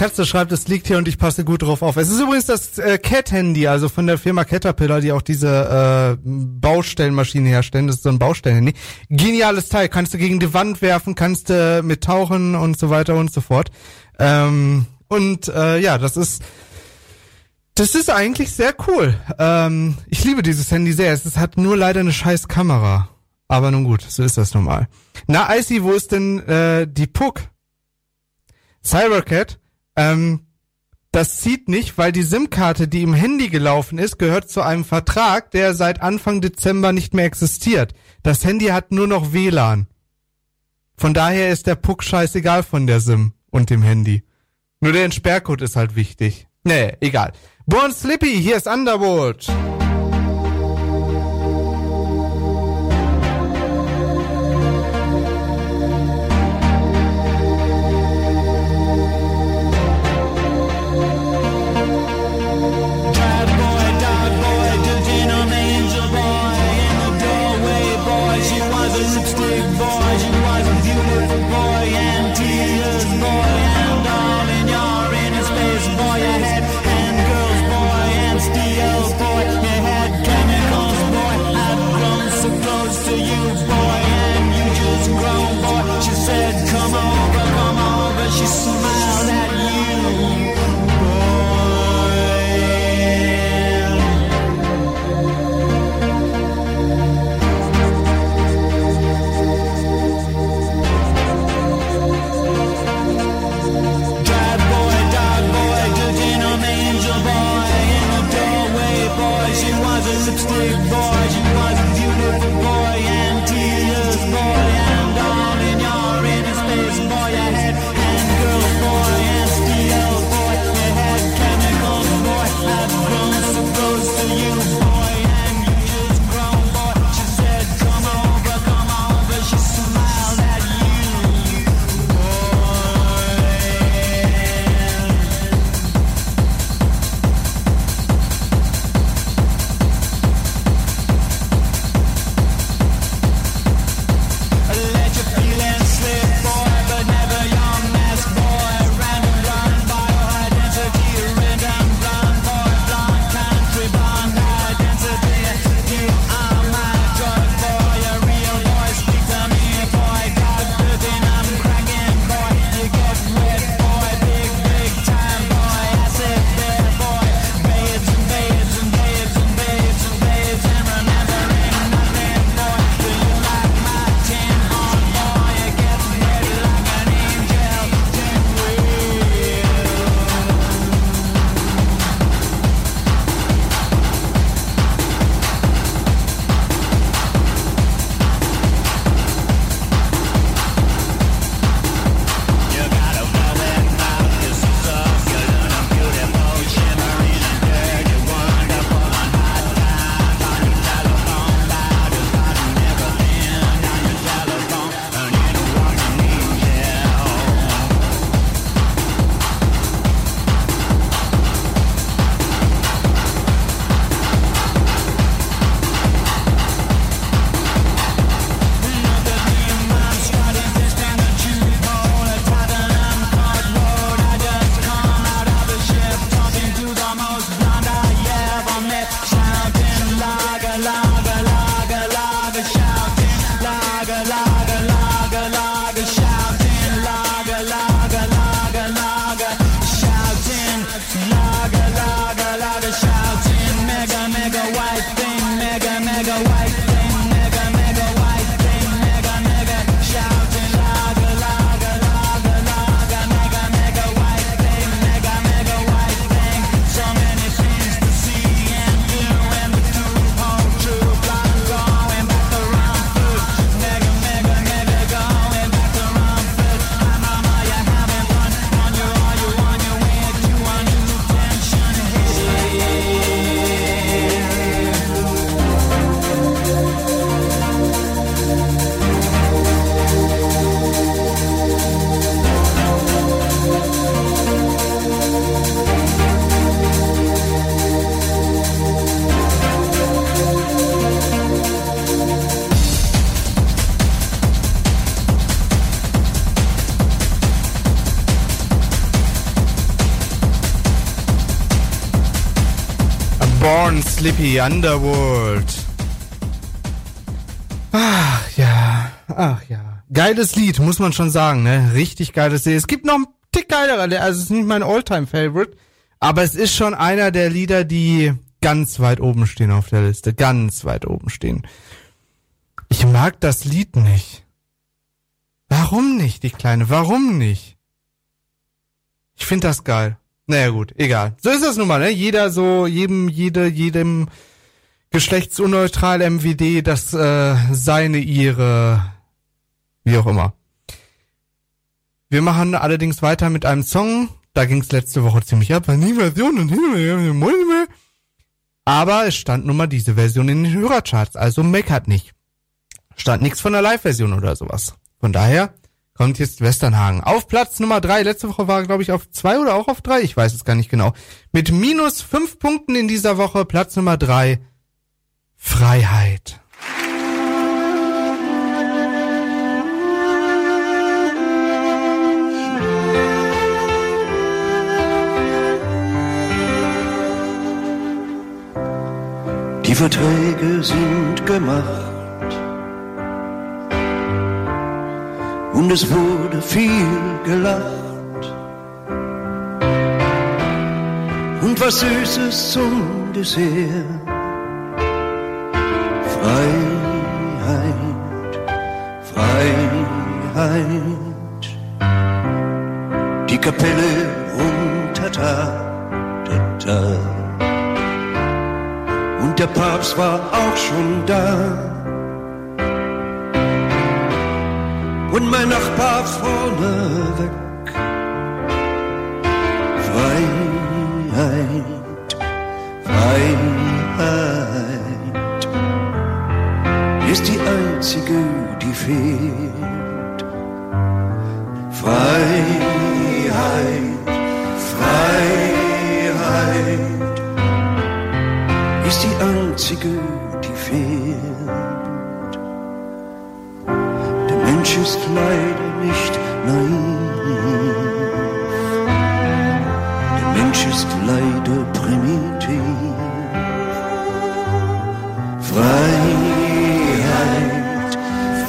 Katze schreibt, es liegt hier und ich passe gut drauf auf. Es ist übrigens das äh, Cat-Handy, also von der Firma Caterpillar, die auch diese äh, Baustellenmaschine herstellen. Das ist so ein Baustellenhandy. Geniales Teil. Kannst du gegen die Wand werfen, kannst du mit tauchen und so weiter und so fort. Ähm, und äh, ja, das ist das ist eigentlich sehr cool. Ähm, ich liebe dieses Handy sehr. Es hat nur leider eine scheiß Kamera. Aber nun gut, so ist das normal. Na, Icy, wo ist denn äh, die Puck? Cybercat, ähm, das zieht nicht, weil die SIM-Karte, die im Handy gelaufen ist, gehört zu einem Vertrag, der seit Anfang Dezember nicht mehr existiert. Das Handy hat nur noch WLAN. Von daher ist der Puck scheißegal von der SIM und dem Handy. Nur der Entsperrcode ist halt wichtig. Nee, egal. Born Slippy, hier ist Underworld. Born Slippy Underworld. Ach ja, ach ja. Geiles Lied, muss man schon sagen, ne? Richtig geiles Lied. Es gibt noch ein Tick geilerer, der- also es ist nicht mein Alltime-Favorite, aber es ist schon einer der Lieder, die ganz weit oben stehen auf der Liste. Ganz weit oben stehen. Ich mag das Lied nicht. Warum nicht, die Kleine? Warum nicht? Ich find das geil. Naja gut, egal. So ist das nun mal, ne? Jeder so, jedem, jede, jedem geschlechtsunneutral MWD, das äh, seine, ihre, wie auch immer. Wir machen allerdings weiter mit einem Song. Da ging es letzte Woche ziemlich ab, weil nie Version und aber es stand nun mal diese Version in den Hörercharts, also meckert nicht. Stand nichts von der Live-Version oder sowas. Von daher kommt jetzt Westernhagen. Auf Platz Nummer drei. Letzte Woche war er, glaube ich, auf zwei oder auch auf drei. Ich weiß es gar nicht genau. Mit minus fünf Punkten in dieser Woche. Platz Nummer drei. Freiheit. Die Verträge sind gemacht und es wurde viel gelacht und was Süßes zum Dessert. Freiheit, Freiheit, die Kapelle unter Tag, und der Papst war auch schon da. Und mein Nachbar vorne weg. Freiheit, Freiheit ist die einzige, die fehlt. Freiheit, Freiheit ist die einzige, die fehlt. Ist leider nicht naiv. Der Mensch ist leider primitiv. Freiheit,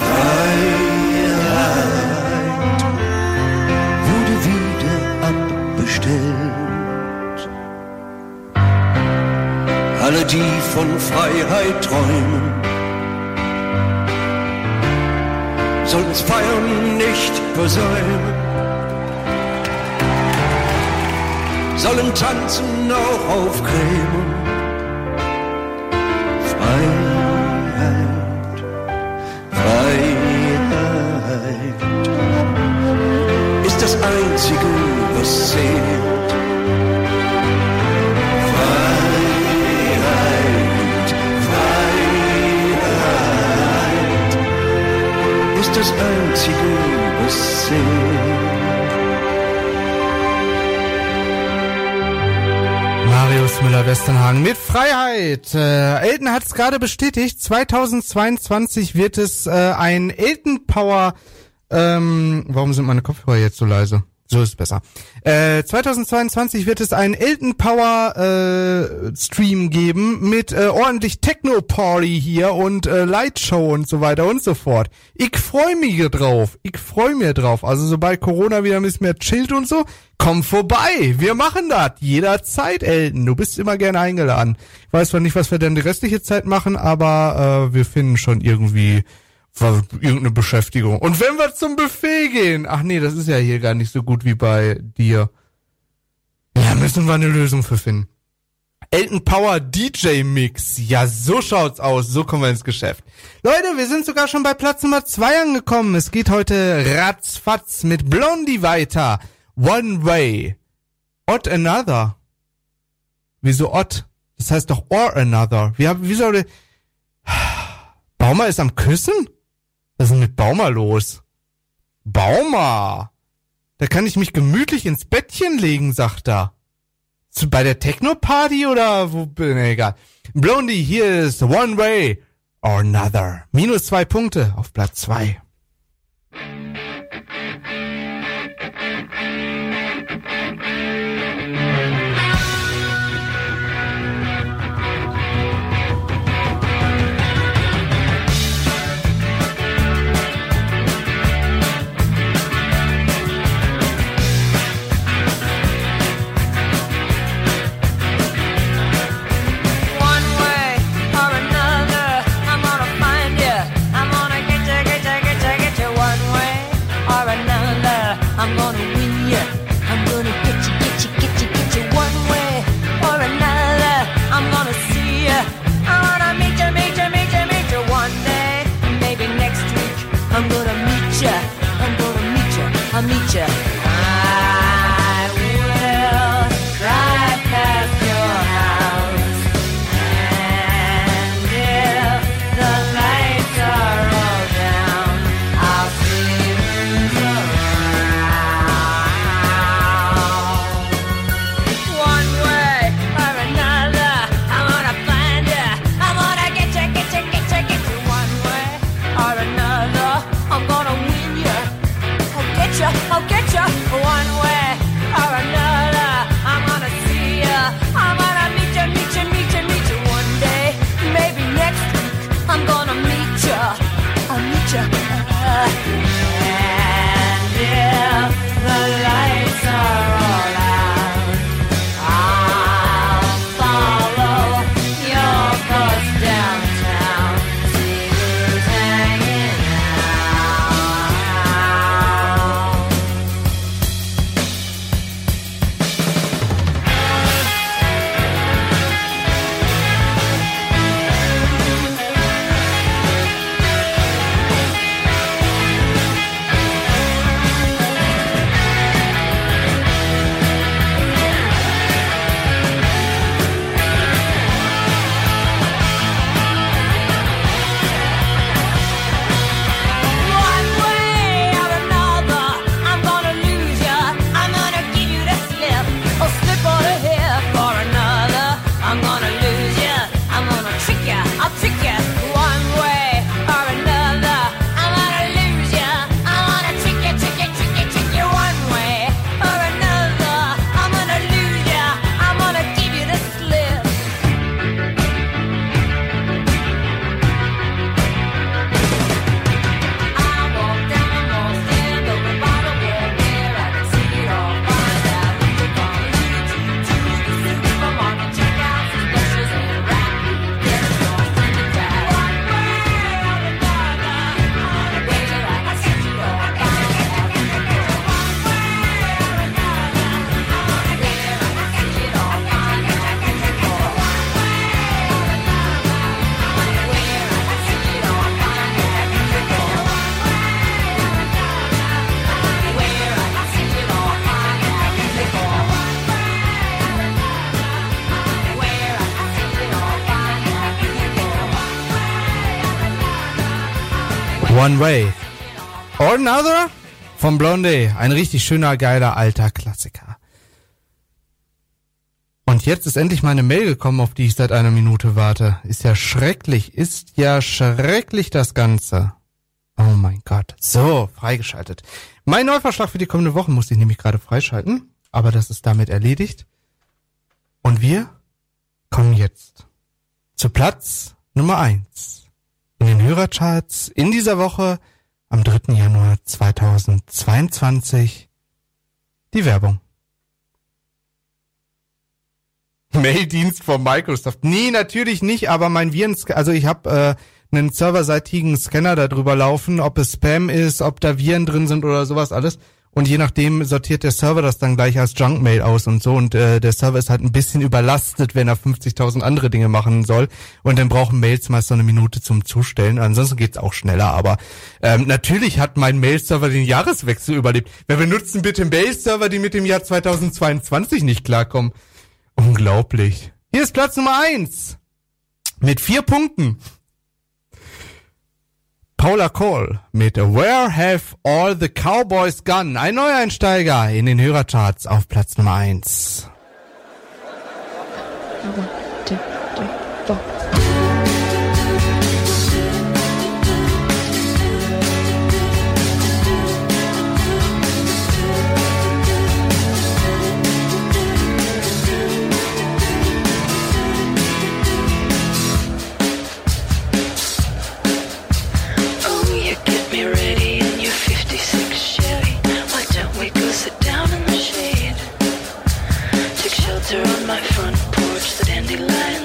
Freiheit wurde wieder abbestellt. Alle, die von Freiheit träumen, sollen's Feiern nicht versäumen, sollen tanzen auch auf Krämen. Freiheit, Freiheit ist das Einzige, was zählt. Ist das Einzige, was zählt. Marius Müller-Westernhagen mit Freiheit. Äh, Elton hat es gerade bestätigt. 2022 wird es äh, ein Elton Power. Ähm, warum sind meine Kopfhörer jetzt so leise? So ist es besser. Äh, 2022 wird es einen Elton Power äh, Stream geben mit äh, ordentlich Techno Party hier und äh, Lightshow und so weiter und so fort. Ich freue mich drauf. Ich freue mich drauf. Also sobald Corona wieder ein bisschen mehr chillt und so, komm vorbei. Wir machen das jederzeit, Elton. Du bist immer gerne eingeladen. Ich weiß zwar nicht, was wir denn die restliche Zeit machen, aber äh, wir finden schon irgendwie war irgendeine Beschäftigung. Und wenn wir zum Buffet gehen, ach nee, das ist ja hier gar nicht so gut wie bei dir. Ja, müssen wir eine Lösung für finden. Elton Power DJ Mix. Ja, so schaut's aus. So kommen wir ins Geschäft. Leute, wir sind sogar schon bei Platz Nummer zwei angekommen. Es geht heute ratzfatz mit Blondie weiter. One Way. Odd Another. Wieso Odd? Das heißt doch Or Another. Wie, wie soll Baumer ist am Küssen? Was ist denn mit Baumer los? Baumer! Da kann ich mich gemütlich ins Bettchen legen, sagt er. Zu, bei der Techno-Party oder wo bin nee, egal. Blondie, hier ist One Way or Another. Minus zwei Punkte auf Platz zwei. One Way or Another von Blondie. Ein richtig schöner, geiler, alter Klassiker. Und jetzt ist endlich meine Mail gekommen, auf die ich seit einer Minute warte. Ist ja schrecklich, ist ja schrecklich das Ganze. Oh mein Gott. So, freigeschaltet. Mein Neuvorschlag für die kommende Woche musste ich nämlich gerade freischalten, aber das ist damit erledigt. Und wir kommen jetzt zu Platz Nummer eins in den Hörercharts in dieser Woche am 3. Januar 2022 die Werbung. Maildienst von Microsoft. Nee, natürlich nicht, aber mein Viren, also ich habe äh, einen serverseitigen Scanner darüber laufen, ob es Spam ist, ob da Viren drin sind oder sowas alles. Und je nachdem sortiert der Server das dann gleich als Junkmail aus und so. Und äh, der Server ist halt ein bisschen überlastet, wenn er 50.000 andere Dinge machen soll. Und dann brauchen Mails meist so eine Minute zum Zustellen. Ansonsten geht's auch schneller. Aber ähm, natürlich hat mein Mail-Server den Jahreswechsel überlebt. Wer benutzen bitte Mail-Server, die mit dem Jahr 2022 nicht klarkommen? Unglaublich. Hier ist Platz Nummer eins Mit vier Punkten. Paula Cole mit Where Have All the Cowboys Gone? Ein Neueinsteiger in den Hörercharts auf Platz Nummer 1. delight.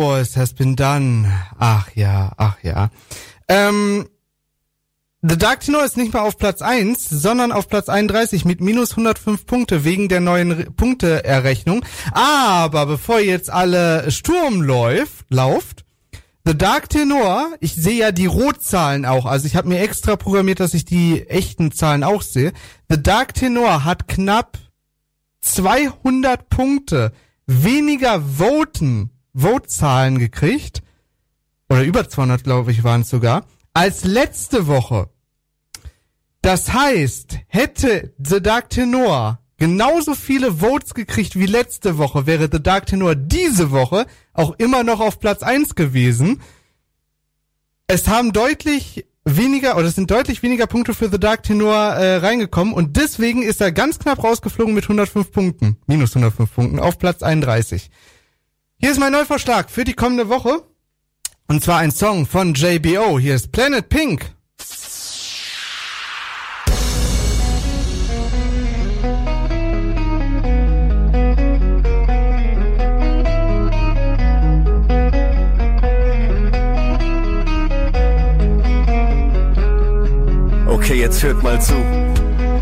Cowboys has been done. Ach ja, ach ja. Ähm, The Dark Tenor ist nicht mal auf Platz 1, sondern auf Platz 31 mit minus 105 Punkte wegen der neuen Re- Punkteerrechnung. Aber bevor jetzt alle Sturm läuft, lauft, The Dark Tenor, ich sehe ja die Rotzahlen auch, also ich habe mir extra programmiert, dass ich die echten Zahlen auch sehe. The Dark Tenor hat knapp 200 Punkte weniger Voten, Votezahlen gekriegt, oder über 200 glaube ich waren es sogar, als letzte Woche. Das heißt, hätte The Dark Tenor genauso viele Votes gekriegt wie letzte Woche, wäre The Dark Tenor diese Woche auch immer noch auf Platz 1 gewesen. Es haben deutlich weniger, oder es sind deutlich weniger Punkte für The Dark Tenor äh, reingekommen und deswegen ist er ganz knapp rausgeflogen mit 105 Punkten, minus 105 Punkten, auf Platz 31. Hier ist mein Neuvorschlag für die kommende Woche. Und zwar ein Song von JBO. Hier ist Planet Pink. Okay, jetzt hört mal zu.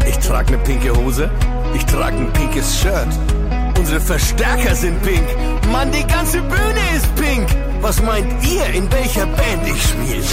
Ich trage ne pinke Hose, ich trage ein pinkes Shirt. Unsere Verstärker sind pink. Mann, die ganze Bühne ist pink. Was meint ihr, in welcher Band ich spiele?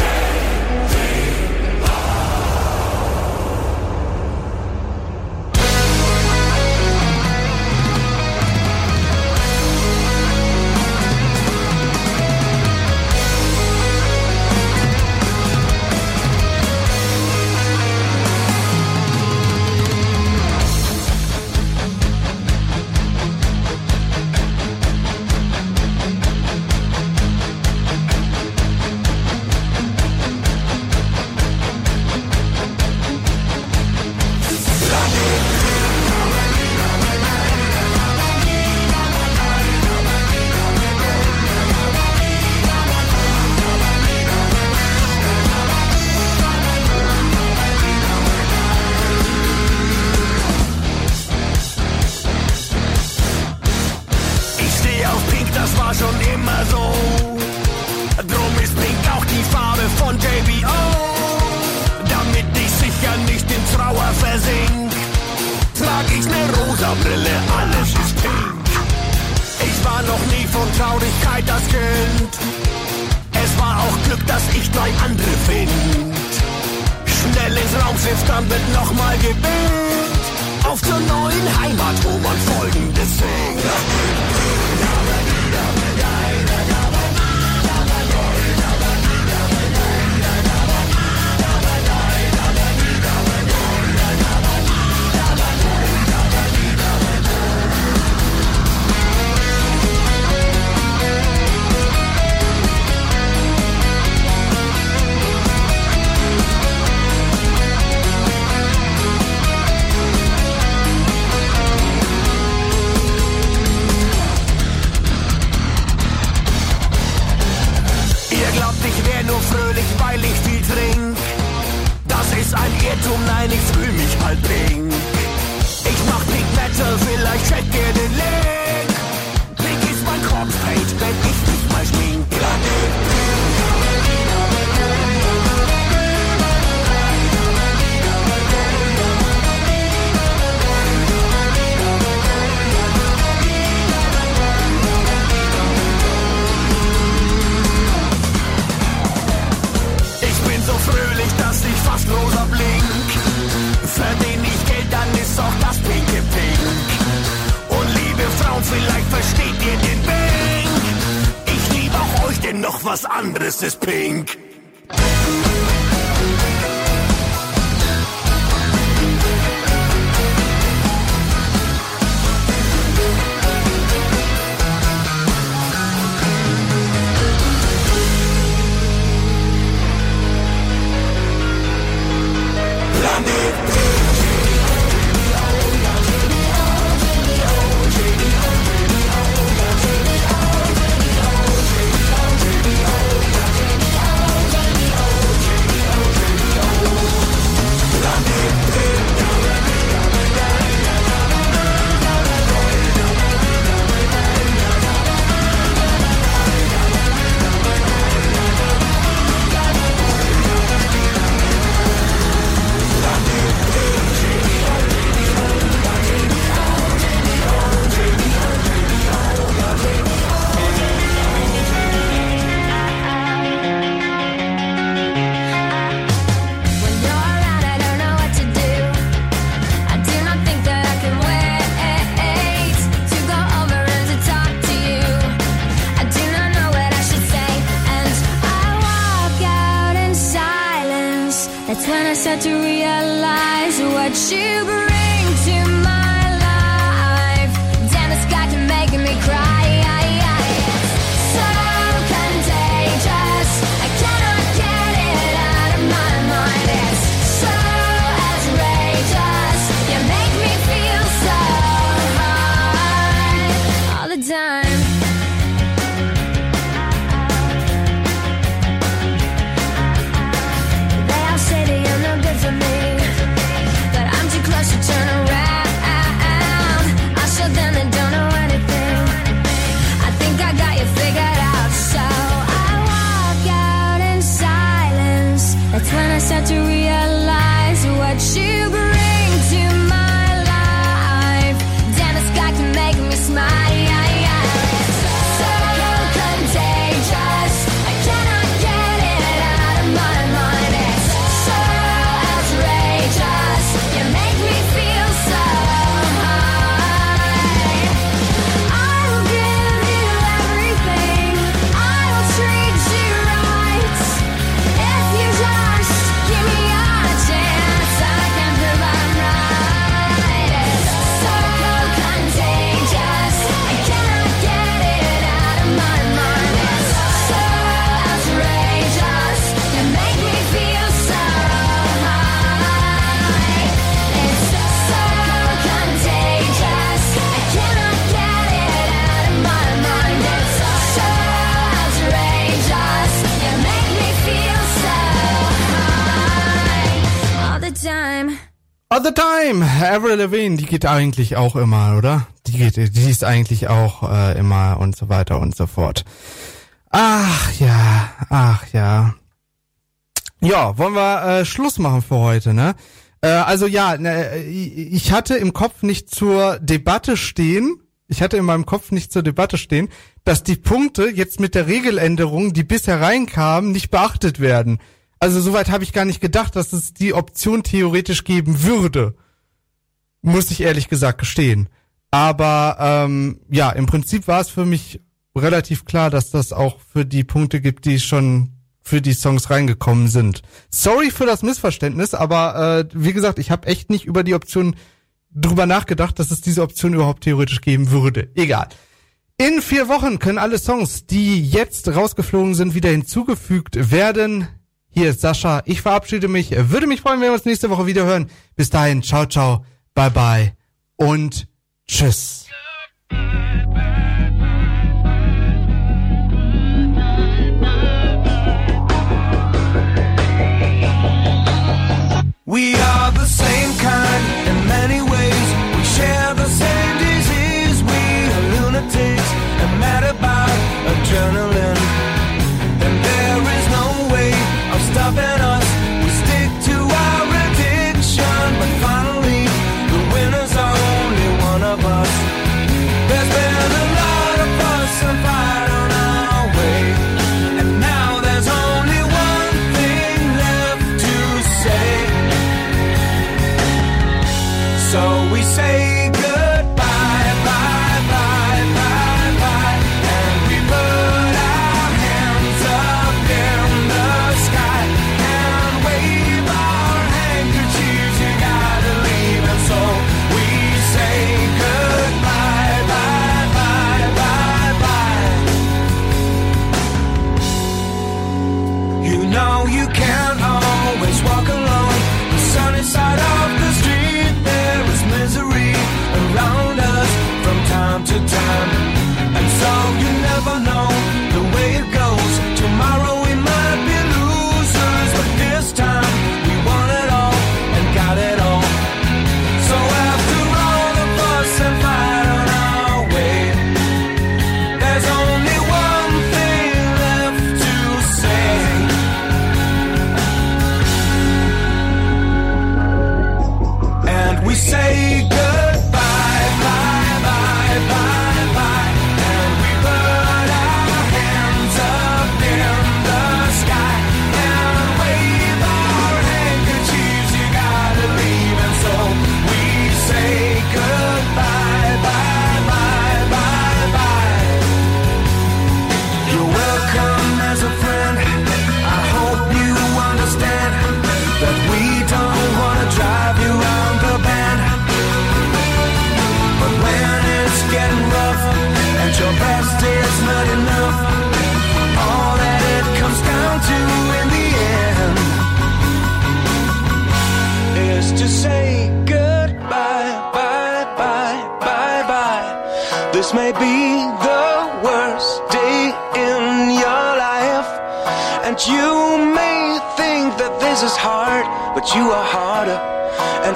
Lavigne, die geht eigentlich auch immer, oder? Die geht, die ist eigentlich auch äh, immer und so weiter und so fort. Ach ja, ach ja. Ja, wollen wir äh, Schluss machen für heute, ne? Äh, also ja, ne, ich hatte im Kopf nicht zur Debatte stehen, ich hatte in meinem Kopf nicht zur Debatte stehen, dass die Punkte jetzt mit der Regeländerung, die bisher reinkamen, nicht beachtet werden. Also soweit habe ich gar nicht gedacht, dass es die Option theoretisch geben würde. Muss ich ehrlich gesagt gestehen. Aber ähm, ja, im Prinzip war es für mich relativ klar, dass das auch für die Punkte gibt, die schon für die Songs reingekommen sind. Sorry für das Missverständnis, aber äh, wie gesagt, ich habe echt nicht über die Option drüber nachgedacht, dass es diese Option überhaupt theoretisch geben würde. Egal. In vier Wochen können alle Songs, die jetzt rausgeflogen sind, wieder hinzugefügt werden. Hier ist Sascha. Ich verabschiede mich. Würde mich freuen, wenn wir uns nächste Woche wieder hören. Bis dahin, ciao, ciao, bye, bye und tschüss. We are the same kind in many ways.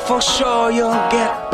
For sure you'll get